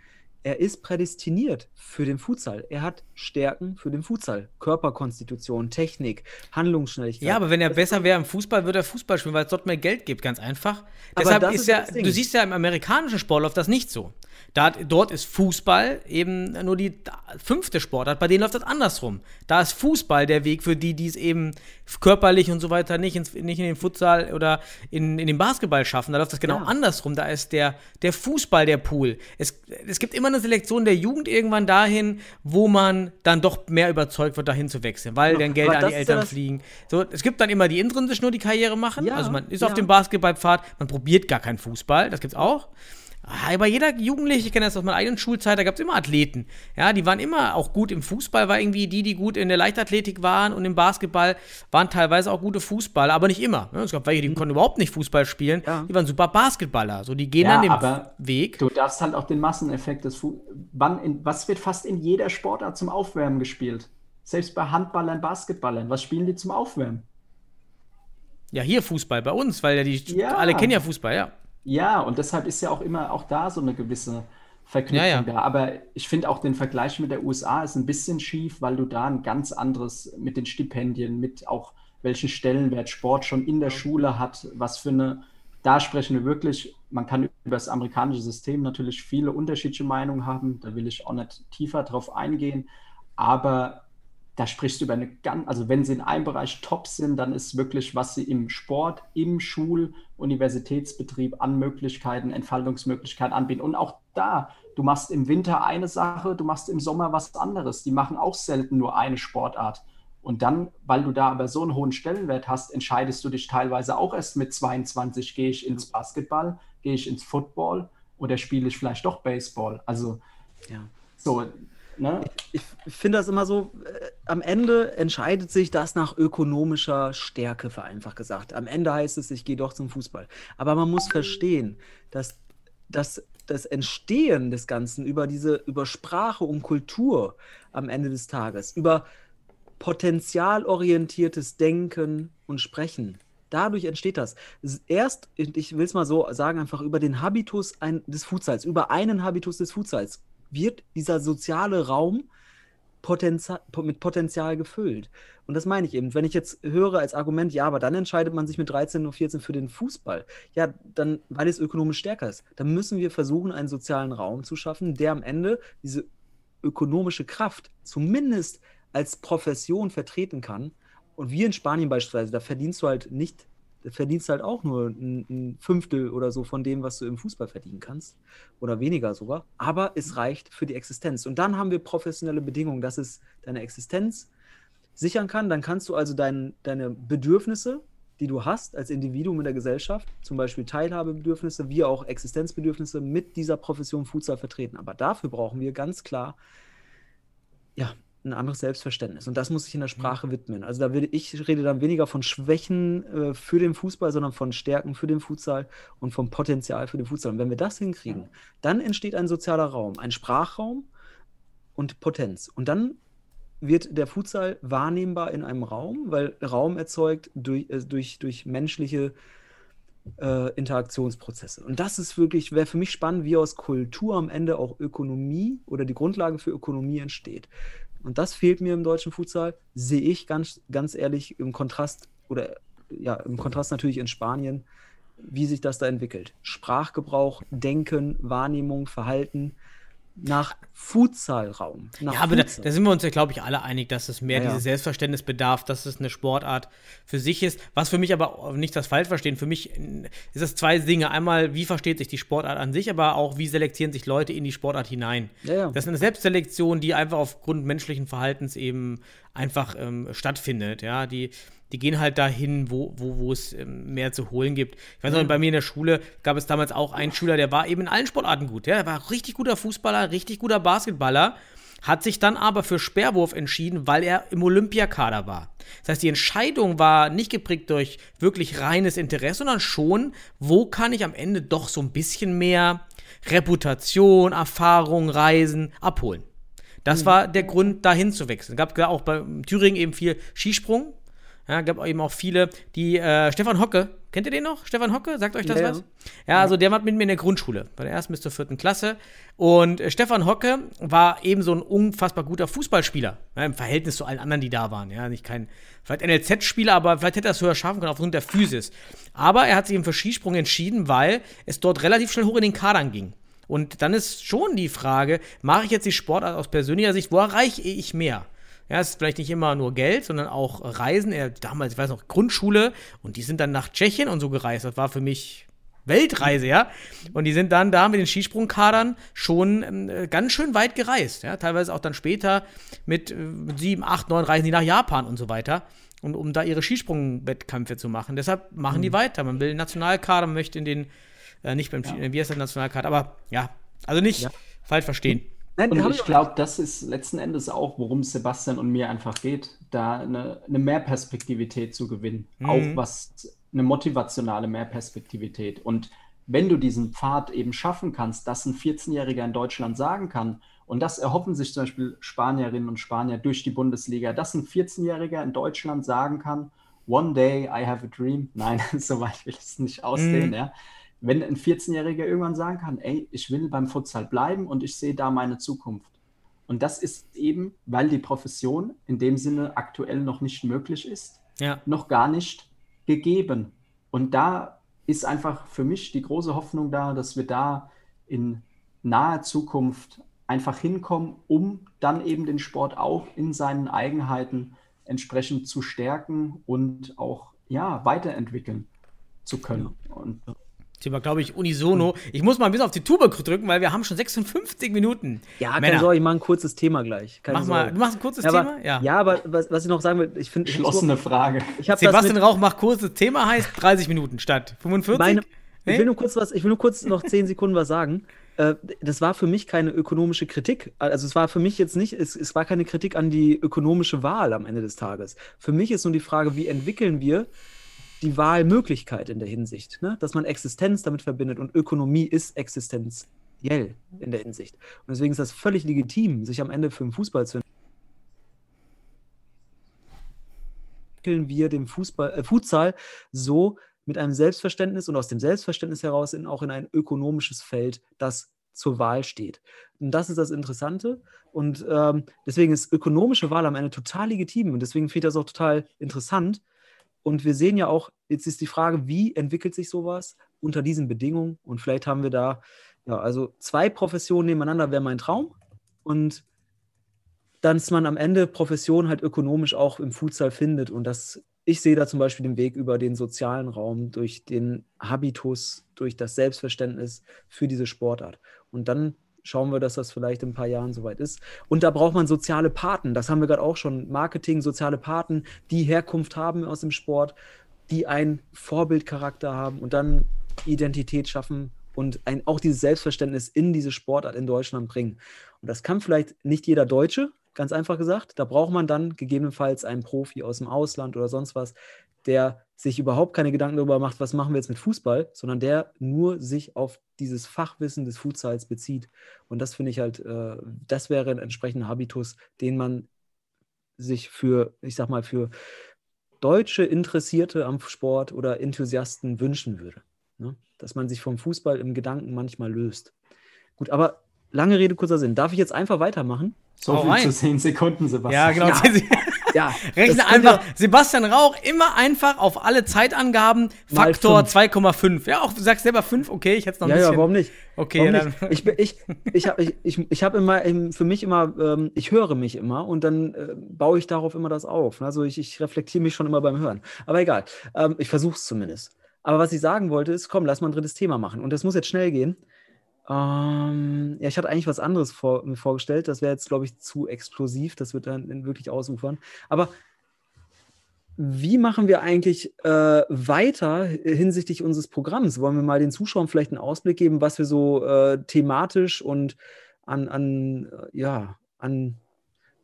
[SPEAKER 2] er ist prädestiniert für den Futsal. Er hat Stärken für den Futsal. Körperkonstitution, Technik, Handlungsschnelligkeit.
[SPEAKER 1] Ja, aber wenn er besser wäre im Fußball, würde er Fußball spielen, weil es dort mehr Geld gibt, ganz einfach. Deshalb ist, ist ja, du siehst ja im amerikanischen Sport läuft das nicht so. Da, dort ist Fußball eben nur die fünfte Sportart. Bei denen läuft das andersrum. Da ist Fußball der Weg für die, die es eben körperlich und so weiter nicht, ins, nicht in den Futsal oder in, in den Basketball schaffen. Da läuft das genau ja. andersrum. Da ist der, der Fußball der Pool. Es, es gibt immer eine Selektion der Jugend irgendwann dahin, wo man dann doch mehr überzeugt wird, dahin zu wechseln, weil ja, dann Gelder an die Eltern ja fliegen. So, es gibt dann immer die intrinsisch nur die Karriere machen. also man ist auf dem Basketballpfad, man probiert gar keinen Fußball. Das gibt's auch. Aber jeder Jugendliche, ich kenne das aus meiner eigenen Schulzeit, da gab es immer Athleten. Ja, die waren immer auch gut im Fußball, war irgendwie die, die gut in der Leichtathletik waren und im Basketball waren teilweise auch gute Fußballer, aber nicht immer. Ne? Es gab welche, die mhm. konnten überhaupt nicht Fußball spielen, ja. die waren super Basketballer. So, die gehen ja, dann den Weg.
[SPEAKER 3] Du darfst halt auch den Masseneffekt des Fu Wann in, Was wird fast in jeder Sportart zum Aufwärmen gespielt? Selbst bei Handballern, Basketballern, was spielen die zum Aufwärmen?
[SPEAKER 1] Ja, hier Fußball bei uns, weil ja die ja. alle kennen ja Fußball, ja.
[SPEAKER 3] Ja, und deshalb ist ja auch immer auch da so eine gewisse Verknüpfung ja, ja. da. Aber ich finde auch den Vergleich mit der USA ist ein bisschen schief, weil du da ein ganz anderes mit den Stipendien, mit auch welchen Stellenwert Sport schon in der Schule hat, was für eine, da sprechen wir wirklich, man kann über das amerikanische System natürlich viele unterschiedliche Meinungen haben, da will ich auch nicht tiefer drauf eingehen, aber da sprichst du über eine ganz, also wenn sie in einem Bereich top sind, dann ist wirklich, was sie im Sport, im Schul-, Universitätsbetrieb an Möglichkeiten, Entfaltungsmöglichkeiten anbieten. Und auch da, du machst im Winter eine Sache, du machst im Sommer was anderes. Die machen auch selten nur eine Sportart. Und dann, weil du da aber so einen hohen Stellenwert hast, entscheidest du dich teilweise auch erst mit 22, gehe ich ins Basketball, gehe ich ins Football oder spiele ich vielleicht doch Baseball. Also ja. so,
[SPEAKER 2] Ne? Ich, finde das immer so, äh, am Ende entscheidet sich das nach ökonomischer Stärke, vereinfacht gesagt. Am Ende heißt es, ich gehe doch zum Fußball. Aber man muss verstehen, dass, dass das Entstehen des Ganzen über diese, über Sprache und Kultur am Ende des Tages, über potenzialorientiertes Denken und Sprechen, Dadurch entsteht das. Erst, ich will es mal so sagen, einfach über den Habitus ein, des Futsals, über einen Habitus des Futsals wird dieser soziale Raum Potenzial, mit Potenzial gefüllt. Und das meine ich eben. Wenn ich jetzt höre als Argument, ja, aber dann entscheidet man sich mit 13 und 14 für den Fußball. Ja, dann, weil es ökonomisch stärker ist. Dann müssen wir versuchen, einen sozialen Raum zu schaffen, der am Ende diese ökonomische Kraft zumindest als Profession vertreten kann. Und wir in Spanien beispielsweise, da verdienst du halt nicht verdienst halt auch nur ein, ein, Fünftel oder so von dem, was du im Fußball verdienen kannst. Oder weniger sogar. Aber es reicht für die Existenz. Und dann haben wir professionelle Bedingungen, dass es deine Existenz sichern kann. Dann kannst du also dein, deine Bedürfnisse, die du hast als Individuum in der Gesellschaft, zum Beispiel Teilhabebedürfnisse, wie auch Existenzbedürfnisse, mit dieser Profession Futsal vertreten. Aber dafür brauchen wir ganz klar ja, ein anderes Selbstverständnis. Und das muss sich in der mhm. Sprache widmen. Also da würde ich rede dann weniger von Schwächen äh, für den Fußball, sondern von Stärken für den Futsal und vom Potenzial für den Futsal. Und wenn wir das hinkriegen, dann entsteht ein sozialer Raum, ein Sprachraum und Potenz. Und dann wird der Futsal wahrnehmbar in einem Raum, weil Raum erzeugt durch, äh, durch, durch menschliche äh, Interaktionsprozesse. Und das ist wirklich, wäre für mich spannend, wie aus Kultur am Ende auch Ökonomie oder die Grundlage für Ökonomie entsteht. Und das fehlt mir im deutschen Futsal, sehe ich ganz, ganz ehrlich im Kontrast oder ja, im Kontrast natürlich in Spanien, wie sich das da entwickelt. Sprachgebrauch, Denken, Wahrnehmung, Verhalten nach Futsalraum.
[SPEAKER 1] Nach ja, aber da, da, sind wir uns ja, glaube ich, alle einig, dass es mehr ja, dieses Selbstverständnis bedarf, dass es eine Sportart für sich ist. Was für mich aber nicht das falsch verstehen, für mich ist es zwei Dinge. Einmal, wie versteht sich die Sportart an sich, aber auch, wie selektieren sich Leute in die Sportart hinein. Ja, ja. Das ist eine Selbstselektion, die einfach aufgrund menschlichen Verhaltens eben einfach ähm, stattfindet. Ja, die, die gehen halt dahin, wo, wo, wo es ähm, mehr zu holen gibt. Ich weiß noch,
[SPEAKER 2] Mhm.
[SPEAKER 1] bei mir in der Schule gab es damals auch einen Schüler, der war eben in allen Sportarten gut. Ja? Der war richtig guter Fußballer, richtig guter Basketballer, hat sich dann aber für Sperrwurf entschieden, weil er im Olympiakader war. Das heißt, die Entscheidung war nicht geprägt durch wirklich reines Interesse, sondern schon, wo kann ich am Ende doch so ein bisschen mehr Reputation, Erfahrung, Reisen abholen. Das war der Grund, dahin zu wechseln. Gab auch bei Thüringen eben viel Skisprung. Ja, gab eben auch viele, die äh, Stefan Hocke, kennt ihr den noch? Stefan Hocke, sagt euch das
[SPEAKER 2] Ja, ja.
[SPEAKER 1] was? Ja, also der war mit mir in der Grundschule, bei der ersten bis zur vierten Klasse. Und äh, Stefan Hocke war eben so ein unfassbar guter Fußballspieler, ja, im Verhältnis zu allen anderen, die da waren. Ja, nicht kein, vielleicht NLZ-Spieler, aber vielleicht hätte er es höher schaffen können aufgrund der Physis. Aber er hat sich eben für Skisprung entschieden, weil es dort relativ schnell hoch in den Kadern ging. Und dann ist schon die Frage, mache ich jetzt die Sportart aus persönlicher Sicht, wo erreiche ich mehr? Ja, es ist vielleicht nicht immer nur Geld, sondern auch Reisen. Er damals, ich weiß noch, Grundschule und die sind dann nach Tschechien und so gereist. Das war für mich Weltreise, ja. Und die sind dann da mit den Skisprungkadern schon ähm, äh, ganz schön weit gereist. Ja, teilweise auch dann später mit äh, sieben, acht, neun Reisen die nach Japan und so weiter. Und um da ihre Skisprungwettkämpfe zu machen. Deshalb machen die weiter. Man will einen Nationalkader, man möchte in den, äh, nicht beim, wie heißt der Nationalkader, aber ja, also nicht falsch verstehen.
[SPEAKER 2] Nein,
[SPEAKER 3] Und ich glaube, das ist letzten Endes auch, worum es Sebastian und mir einfach geht, da eine, eine Mehrperspektivität zu gewinnen.
[SPEAKER 1] Mhm.
[SPEAKER 3] Auch was eine motivationale Mehrperspektivität. Und wenn du diesen Pfad eben schaffen kannst, dass ein 14-Jähriger in Deutschland sagen kann, und das erhoffen sich zum Beispiel Spanierinnen und Spanier durch die Bundesliga, dass ein 14-Jähriger in Deutschland sagen kann, One day I have a dream. Nein, [laughs] so weit will ich es nicht ausdehnen,
[SPEAKER 1] Mhm.
[SPEAKER 3] ja. Wenn ein 14-Jähriger irgendwann sagen kann, ey, ich will beim Futsal bleiben und ich sehe da meine Zukunft. Und das ist eben, weil die Profession in dem Sinne aktuell noch nicht möglich ist,
[SPEAKER 1] Ja.
[SPEAKER 3] noch gar nicht gegeben. Und da ist einfach für mich die große Hoffnung da, dass wir da in naher Zukunft einfach hinkommen, um dann eben den Sport auch in seinen Eigenheiten entsprechend zu stärken und auch ja, weiterentwickeln zu können. Und
[SPEAKER 1] Sind wir, glaube ich, unisono. Ich muss mal ein bisschen auf die Tube drücken, weil wir haben schon 56 Minuten.
[SPEAKER 2] Ja, keine
[SPEAKER 1] Männer,
[SPEAKER 2] Sorge, ich mache ein kurzes Thema gleich. Keine
[SPEAKER 1] mach mal,
[SPEAKER 2] Sorge.
[SPEAKER 1] du machst ein kurzes
[SPEAKER 2] ja, aber,
[SPEAKER 1] Thema?
[SPEAKER 2] ja. ja, aber was, was ich noch sagen will, ich finde.
[SPEAKER 3] geschlossene Frage.
[SPEAKER 2] Ich habe das
[SPEAKER 1] Sebastian
[SPEAKER 2] mit,
[SPEAKER 1] Rauch macht kurzes Thema, heißt 30 Minuten statt 45.
[SPEAKER 2] meine, ich
[SPEAKER 1] Nee?
[SPEAKER 2] will nur kurz was, ich will nur kurz noch 10 Sekunden was sagen. Äh, Das war für mich keine ökonomische Kritik. Also es war für mich jetzt nicht, es, es war keine Kritik an die ökonomische Wahl am Ende des Tages. Für mich ist nur die Frage, wie entwickeln wir die Wahlmöglichkeit in der Hinsicht, ne? dass man Existenz damit verbindet und Ökonomie ist existenziell in der Hinsicht. Und deswegen ist das völlig legitim, sich am Ende für den Fußball zu entwickeln wir den Fußball, äh, Futsal so mit einem Selbstverständnis und aus dem Selbstverständnis heraus in, auch in ein ökonomisches Feld, das zur Wahl steht. Und das ist das Interessante. Und ähm, deswegen ist ökonomische Wahl am Ende total legitim und deswegen finde ich das auch total interessant. Und wir sehen ja auch, jetzt ist die Frage, wie entwickelt sich sowas unter diesen Bedingungen? Und vielleicht haben wir da, ja, also zwei Professionen nebeneinander wäre mein Traum. Und dass man am Ende Profession halt ökonomisch auch im Futsal findet. Und das, ich sehe da zum Beispiel den Weg über den sozialen Raum, durch den Habitus, durch das Selbstverständnis für diese Sportart. Und dann schauen wir, dass das vielleicht in ein paar Jahren soweit ist. Und da braucht man soziale Paten. Das haben wir gerade auch schon. Marketing, soziale Paten, die Herkunft haben aus dem Sport, die einen Vorbildcharakter haben und dann Identität schaffen und ein, auch dieses Selbstverständnis in diese Sportart in Deutschland bringen. Und das kann vielleicht nicht jeder Deutsche, ganz einfach gesagt. Da braucht man dann gegebenenfalls einen Profi aus dem Ausland oder sonst was, der sich überhaupt keine Gedanken darüber macht, was machen wir jetzt mit Fußball, sondern der nur sich auf dieses Fachwissen des Futsals bezieht. Und das finde ich halt, äh, das wäre ein entsprechender Habitus, den man sich für, ich sag mal, für deutsche Interessierte am Sport oder Enthusiasten wünschen würde. Ne? Dass man sich vom Fußball im Gedanken manchmal löst. Gut, aber lange Rede, kurzer Sinn. Darf ich jetzt einfach weitermachen?
[SPEAKER 3] So
[SPEAKER 1] Hau
[SPEAKER 3] viel
[SPEAKER 1] rein.
[SPEAKER 3] zu 10 Sekunden,
[SPEAKER 1] Ja,
[SPEAKER 3] Sebastian.
[SPEAKER 1] genau.
[SPEAKER 2] Ja, [laughs] [laughs]
[SPEAKER 1] Rechne
[SPEAKER 2] könnt ihr-
[SPEAKER 1] einfach Sebastian Rauch immer einfach auf alle Zeitangaben Faktor
[SPEAKER 2] fünf.
[SPEAKER 1] 2,5. Ja, auch du sagst selber 5, okay, ich hätte es noch ein
[SPEAKER 2] Ja,
[SPEAKER 1] bisschen.
[SPEAKER 2] ja, warum nicht?
[SPEAKER 1] Okay,
[SPEAKER 2] Warum
[SPEAKER 1] ja,
[SPEAKER 2] nicht?
[SPEAKER 1] dann.
[SPEAKER 2] Ich, bin- ich, ich habe ich, ich, ich hab immer ähm, für mich immer, ähm, ich höre mich immer und dann äh, baue ich darauf immer das auf. Also ich, ich reflektiere mich schon immer beim Hören. Aber egal, ähm, ich versuche es zumindest. Aber was ich sagen wollte ist, komm, lass mal ein drittes Thema machen. Und das muss jetzt schnell gehen. Ähm, ja, ich hatte eigentlich was anderes vor, mir vorgestellt. Das wäre jetzt, glaube ich, zu explosiv. Das wird dann wirklich ausufern. Aber wie machen wir eigentlich äh, weiter hinsichtlich unseres Programms? Wollen wir mal den Zuschauern vielleicht einen Ausblick geben, was wir so äh, thematisch und an, an, äh, ja, an,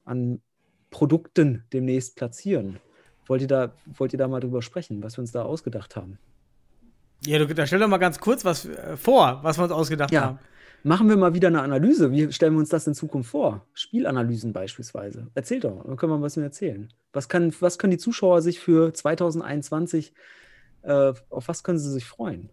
[SPEAKER 2] an Produkten demnächst platzieren? Wollt ihr, da, wollt ihr da mal drüber sprechen, was wir uns da ausgedacht haben?
[SPEAKER 1] Ja, du, da stell doch mal ganz kurz was äh, vor, was wir uns ausgedacht
[SPEAKER 2] Ja.
[SPEAKER 1] haben.
[SPEAKER 2] Machen wir mal wieder eine Analyse. Wie stellen wir uns das in Zukunft vor? Spielanalysen beispielsweise. Erzähl doch, dann können wir was erzählen. Was, kann, was können die Zuschauer sich für 2021, äh, auf was können sie sich freuen?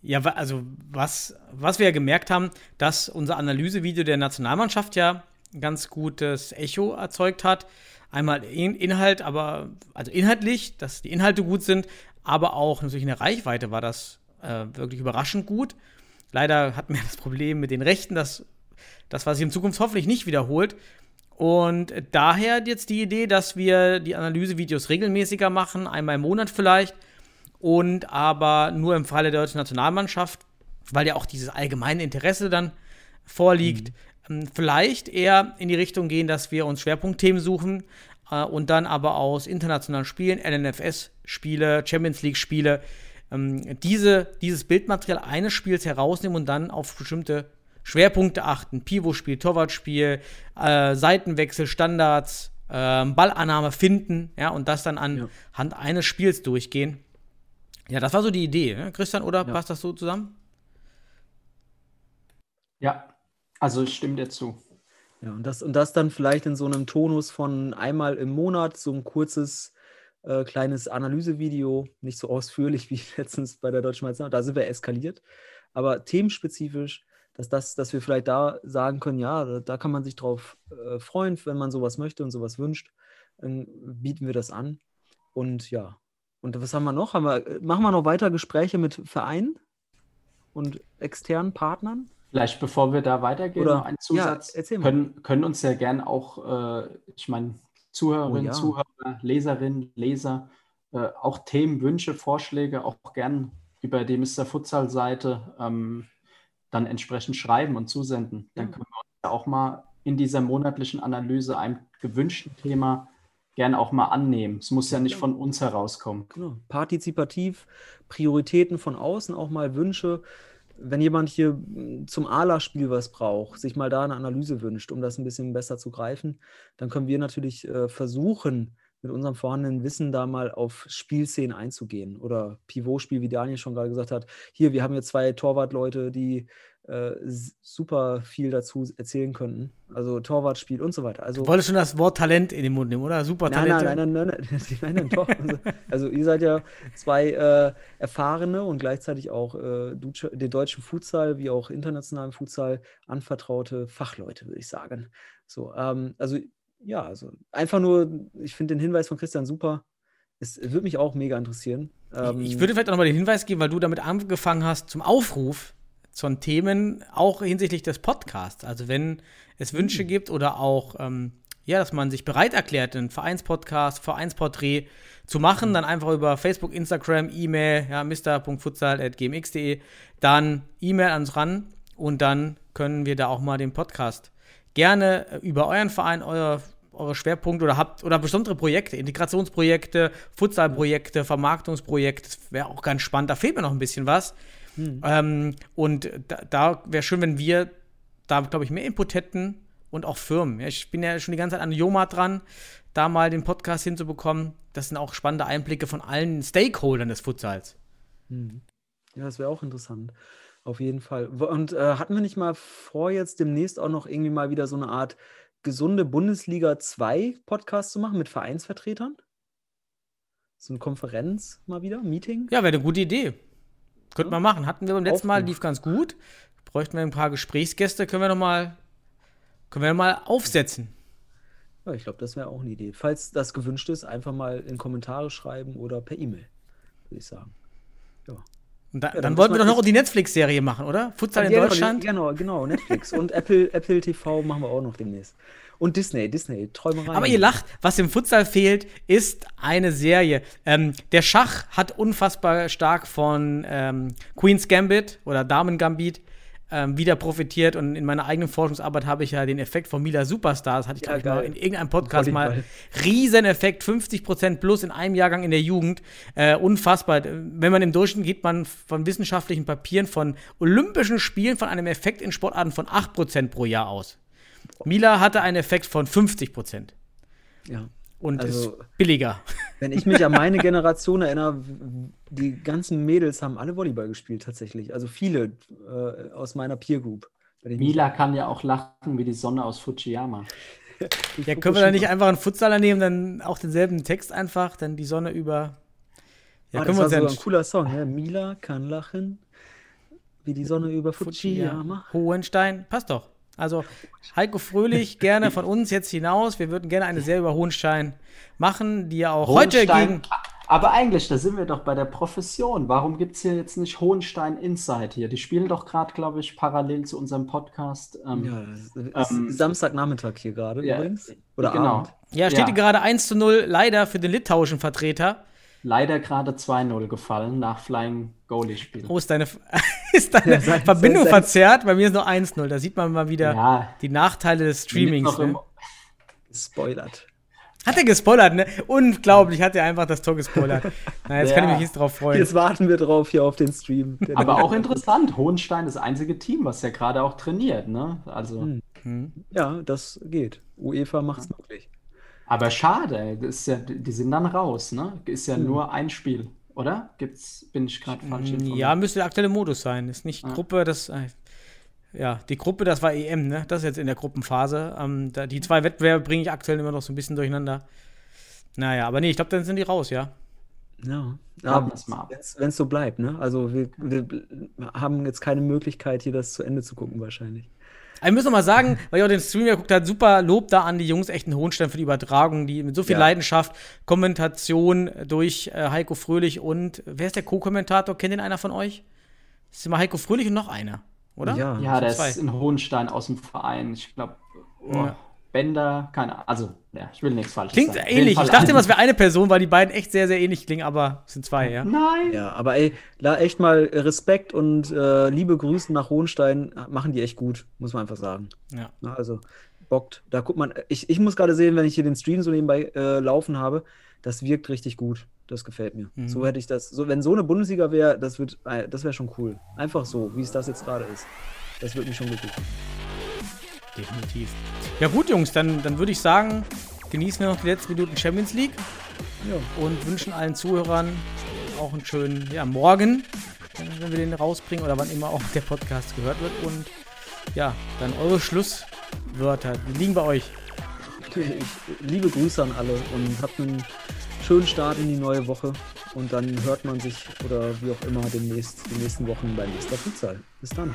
[SPEAKER 1] Ja, also was, was wir ja gemerkt haben, dass unser Analysevideo der Nationalmannschaft ja ein ganz gutes Echo erzeugt hat. Einmal in Inhalt, aber also inhaltlich, dass die Inhalte gut sind, aber auch natürlich in der Reichweite war das äh, wirklich überraschend gut. Leider hatten wir [laughs] das Problem mit den Rechten, dass das, was sich in Zukunft hoffentlich nicht wiederholt. Und daher jetzt die Idee, dass wir die Analysevideos regelmäßiger machen, einmal im Monat vielleicht und aber nur im Falle der deutschen Nationalmannschaft, weil ja auch dieses allgemeine Interesse dann vorliegt, ähm, vielleicht eher in die Richtung gehen, dass wir uns Schwerpunktthemen suchen äh, und dann aber aus internationalen Spielen, LNFS-Spiele, Champions League-Spiele, ähm, diese, dieses Bildmaterial eines Spiels herausnehmen und dann auf bestimmte Schwerpunkte achten. Pivotspiel, Torwartspiel, äh, Seitenwechsel, Standards, ähm, Ballannahme finden, ja, und das dann
[SPEAKER 2] Ja.
[SPEAKER 1] anhand eines Spiels durchgehen. Ja, das war so die Idee, ne? Christian, oder
[SPEAKER 2] Ja.
[SPEAKER 1] passt das so zusammen?
[SPEAKER 3] Ja, also ich stimme dir zu.
[SPEAKER 2] Ja, und das, und das dann vielleicht in so einem Tonus von einmal im Monat, so ein kurzes äh, kleines Analysevideo, nicht so ausführlich [laughs] wie letztens bei der Deutschen Meisterschaft, da sind wir eskaliert, aber themenspezifisch, dass, das, dass wir vielleicht da sagen können, ja, da, da kann man sich drauf äh, freuen, wenn man sowas möchte und sowas wünscht, dann bieten wir das an. Und ja, und was haben wir noch? Haben wir, machen wir noch weiter Gespräche mit Vereinen und externen Partnern?
[SPEAKER 3] Vielleicht bevor wir da weitergehen,
[SPEAKER 2] Oder-
[SPEAKER 3] noch ein Zusatz.
[SPEAKER 2] ja,
[SPEAKER 3] können, können uns ja gern auch, äh, ich meine, Zuhörerinnen,
[SPEAKER 2] Oh ja.
[SPEAKER 3] Zuhörer, Leserinnen, Leser, äh, auch Themen, Wünsche, Vorschläge auch gern über die Mr. Futsal-Seite ähm, dann entsprechend schreiben und zusenden. Dann können wir uns ja auch mal in dieser monatlichen Analyse einem gewünschten Thema gern auch mal annehmen. Es muss ja nicht von uns herauskommen.
[SPEAKER 2] Genau. Partizipativ, Prioritäten von außen, auch mal Wünsche. Wenn jemand hier mm, zum ALA-Spiel was braucht, sich mal da eine Analyse wünscht, um das ein bisschen besser zu greifen, dann können wir natürlich äh, versuchen, mit unserem vorhandenen Wissen da mal auf Spielszenen einzugehen. Oder Pivotspiel, wie Daniel schon gerade gesagt hat. Hier, wir haben hier zwei Torwartleute, die äh, super viel dazu erzählen könnten. Also Torwartspiel und so weiter. Also
[SPEAKER 1] Du wolltest schon das Wort Talent in den Mund nehmen, oder? Super Talent.
[SPEAKER 2] nein, nein, nein, nein, [laughs] nein, nein, doch. Also, also ihr seid ja zwei äh, erfahrene und gleichzeitig auch äh, den deutschen Futsal wie auch internationalen Futsal anvertraute Fachleute, würde ich sagen. So, ähm, also ja, also einfach nur, ich finde den Hinweis von Christian super. Es würde mich auch mega interessieren. Ähm,
[SPEAKER 1] Ich würde vielleicht auch nochmal den Hinweis geben, weil du damit angefangen hast, zum Aufruf von Themen, auch hinsichtlich des Podcasts. Also wenn es Wünsche gibt oder auch, ähm, ja, dass man sich bereit erklärt, einen Vereinspodcast, Vereinsporträt zu machen, dann einfach über Facebook, Instagram, E-Mail, ja, mr.futsal.gmx.de, dann E-Mail ans ran und dann können wir da auch mal den Podcast gerne äh, über euren Verein, euer, eure Schwerpunkte oder habt oder besondere Projekte, Integrationsprojekte, Futsalprojekte, Vermarktungsprojekte, das wäre auch ganz spannend. Da fehlt mir noch ein bisschen was. Ähm, und da, da wäre schön, wenn wir da, glaube ich, mehr Input hätten und auch Firmen. Ja, ich bin ja schon die ganze Zeit an Joma dran, da mal den Podcast hinzubekommen. Das sind auch spannende Einblicke von allen Stakeholdern des Futsals.
[SPEAKER 2] Ja, das wäre auch interessant. Auf jeden Fall. Und äh, hatten wir nicht mal vor, jetzt demnächst auch noch irgendwie mal wieder so eine Art gesunde Bundesliga 2 Podcast zu machen mit Vereinsvertretern? So eine Konferenz mal wieder, Meeting?
[SPEAKER 1] Ja, wäre eine gute Idee. Könnte man machen. Hatten wir beim letzten Mal, lief ganz gut. Bräuchten wir ein paar Gesprächsgäste, können wir noch mal, können wir mal aufsetzen.
[SPEAKER 2] Ja, ich glaube, das wäre auch eine Idee. Falls das gewünscht ist, einfach mal in Kommentare schreiben oder per E-Mail, würde ich sagen.
[SPEAKER 1] Und da,
[SPEAKER 2] Ja,
[SPEAKER 1] dann,
[SPEAKER 2] dann
[SPEAKER 1] wollten wir doch noch die Netflix-Serie machen, oder? Futsal in
[SPEAKER 2] Ja,
[SPEAKER 1] Deutschland.
[SPEAKER 2] Genau, genau, Netflix. Und Apple, [laughs] Apple TV machen wir auch noch demnächst. Und Disney, Disney, Träumerei.
[SPEAKER 1] Aber ihr lacht, was im Futsal fehlt, ist eine Serie. Ähm, der Schach hat unfassbar stark von ähm, Queen's Gambit oder Damen Gambit ähm, wieder profitiert und in meiner eigenen Forschungsarbeit habe ich ja den Effekt von Mila Superstars, hatte ich
[SPEAKER 2] Ja,
[SPEAKER 1] glaube ich mal in irgendeinem Podcast mal. Rieseneffekt, 50% plus in einem Jahrgang in der Jugend. Äh, unfassbar. Wenn man im Durchschnitt geht man von wissenschaftlichen Papieren von Olympischen Spielen von einem Effekt in Sportarten von 8% pro Jahr aus. Mila hatte einen Effekt von 50%
[SPEAKER 2] Ja.
[SPEAKER 1] Und
[SPEAKER 2] Also-
[SPEAKER 1] ist billiger.
[SPEAKER 2] Wenn ich mich an meine [laughs] Generation erinnere, die ganzen Mädels haben alle Volleyball gespielt tatsächlich. Also viele äh, aus meiner Peer Group.
[SPEAKER 3] Mila kann ja auch lachen wie die Sonne aus Fujiyama. [laughs]
[SPEAKER 1] Ja, können wir da nicht einfach einen Futsaler nehmen, dann auch denselben Text einfach, dann die Sonne über. Ja,
[SPEAKER 2] ah,
[SPEAKER 1] können
[SPEAKER 2] das
[SPEAKER 1] wir
[SPEAKER 2] war sogar ein cooler Song. Ja? Mila kann lachen, wie die Sonne über Fujiyama.
[SPEAKER 1] Hohenstein, passt doch. Also Heiko Fröhlich [laughs] gerne von uns jetzt hinaus. Wir würden gerne eine Serie über Hohenstein machen, die ja auch heute
[SPEAKER 3] Hohenstein-
[SPEAKER 1] gegen.
[SPEAKER 3] Aber eigentlich, da sind wir doch bei der Profession. Warum gibt es hier jetzt nicht Hohenstein Insight hier? Die spielen doch gerade, glaube ich, parallel zu unserem Podcast. Ähm,
[SPEAKER 2] Ja,
[SPEAKER 3] Ähm,
[SPEAKER 2] Samstagnachmittag hier gerade
[SPEAKER 3] ja,
[SPEAKER 2] übrigens. Oder
[SPEAKER 3] genau.
[SPEAKER 2] Abend.
[SPEAKER 1] Ja, steht
[SPEAKER 3] Ja.
[SPEAKER 1] hier gerade 1 zu 0, leider für den litauischen Vertreter.
[SPEAKER 3] Leider gerade 2-0 gefallen nach Flying Goalie-Spiel.
[SPEAKER 1] Oh, ist deine, [laughs] ist deine
[SPEAKER 2] Ja, sein-
[SPEAKER 1] Verbindung
[SPEAKER 2] sein- sein-
[SPEAKER 1] verzerrt? Bei mir ist nur 1-0. Da sieht man mal wieder
[SPEAKER 3] Ja,
[SPEAKER 1] die Nachteile des Streamings. Ne?
[SPEAKER 2] Spoilert.
[SPEAKER 1] Hat er gespoilert, ne? Unglaublich, hat er einfach das Tor gespoilert. [laughs] Na, jetzt kann ich
[SPEAKER 3] Ja.
[SPEAKER 1] mich nicht drauf freuen.
[SPEAKER 2] Jetzt warten wir drauf hier auf den Stream.
[SPEAKER 3] Aber auch interessant. Hohenstein das einzige Team, was ja gerade auch trainiert. Ne? Also,
[SPEAKER 2] Hm. Ja, das geht. UEFA macht's möglich.
[SPEAKER 3] Aber schade, ey. das ist ja, die sind dann raus. Ne? Ist ja nur ein Spiel, oder? Gibt's, bin ich gerade falsch informiert?
[SPEAKER 1] Ja, müsste der aktuelle Modus sein. Ist nicht Gruppe, das. Äh, ja, die Gruppe, das war EM, ne? Das ist jetzt in der Gruppenphase. Ähm, da, die zwei Wettbewerbe bringe ich aktuell immer noch so ein bisschen durcheinander. Naja, aber nee, ich glaube, dann sind die raus, ja.
[SPEAKER 2] Ja,
[SPEAKER 3] ab.
[SPEAKER 2] wenn es so bleibt, ne? Also wir, wir haben jetzt keine Möglichkeit, hier das zu Ende zu gucken, wahrscheinlich.
[SPEAKER 1] Wir müssen noch mal sagen, weil ich auch den Stream geguckt habe, super Lob da an die Jungs, echten Hohenstein für die Übertragung, die mit so viel
[SPEAKER 2] Ja.
[SPEAKER 1] Leidenschaft, Kommentation durch äh, Heiko Fröhlich und wer ist der Co-Kommentator? Kennt den einer von euch? Das ist immer Heiko Fröhlich und noch einer, oder?
[SPEAKER 2] Ja.
[SPEAKER 3] Ja, der
[SPEAKER 1] zwei.
[SPEAKER 3] ist in Hohenstein aus dem Verein. Ich glaube, oh,
[SPEAKER 1] Ja.
[SPEAKER 3] Bender, keine Ahnung. Also, ja, ich will nichts falsch
[SPEAKER 1] Klingt
[SPEAKER 3] sagen.
[SPEAKER 1] ähnlich. Ich dachte immer, es wäre eine Person, weil die beiden echt sehr, sehr ähnlich klingen, aber es sind zwei, ja.
[SPEAKER 3] Nein.
[SPEAKER 2] Ja, aber ey, da echt mal Respekt und äh, liebe Grüße nach Hohenstein, machen die echt gut, muss man einfach sagen.
[SPEAKER 1] Ja.
[SPEAKER 2] Na, also, bockt. Da guckt man, ich, ich muss gerade sehen, wenn ich hier den Stream so nebenbei äh, laufen habe, das wirkt richtig gut. Das gefällt mir.
[SPEAKER 1] Mhm.
[SPEAKER 2] So hätte ich das, so, wenn so eine Bundesliga wäre, das wird, äh, das wäre schon cool. Einfach so, wie es das jetzt gerade ist. Das würde mich schon glücklich machen.
[SPEAKER 1] Definitiv. Ja, gut, Jungs, dann, dann würde ich sagen, genießen wir noch die letzten Minuten Champions League
[SPEAKER 2] Ja.
[SPEAKER 1] und wünschen allen Zuhörern auch einen schönen ja, Morgen, wenn wir den rausbringen oder wann immer auch der Podcast gehört wird. Und ja, dann eure Schlusswörter, die liegen bei euch.
[SPEAKER 2] Ich, liebe Grüße an alle und habt einen schönen Start in die neue Woche. Und dann hört man sich oder wie auch immer demnächst, die nächsten Wochen beim Mr. Futsal. Bis dann.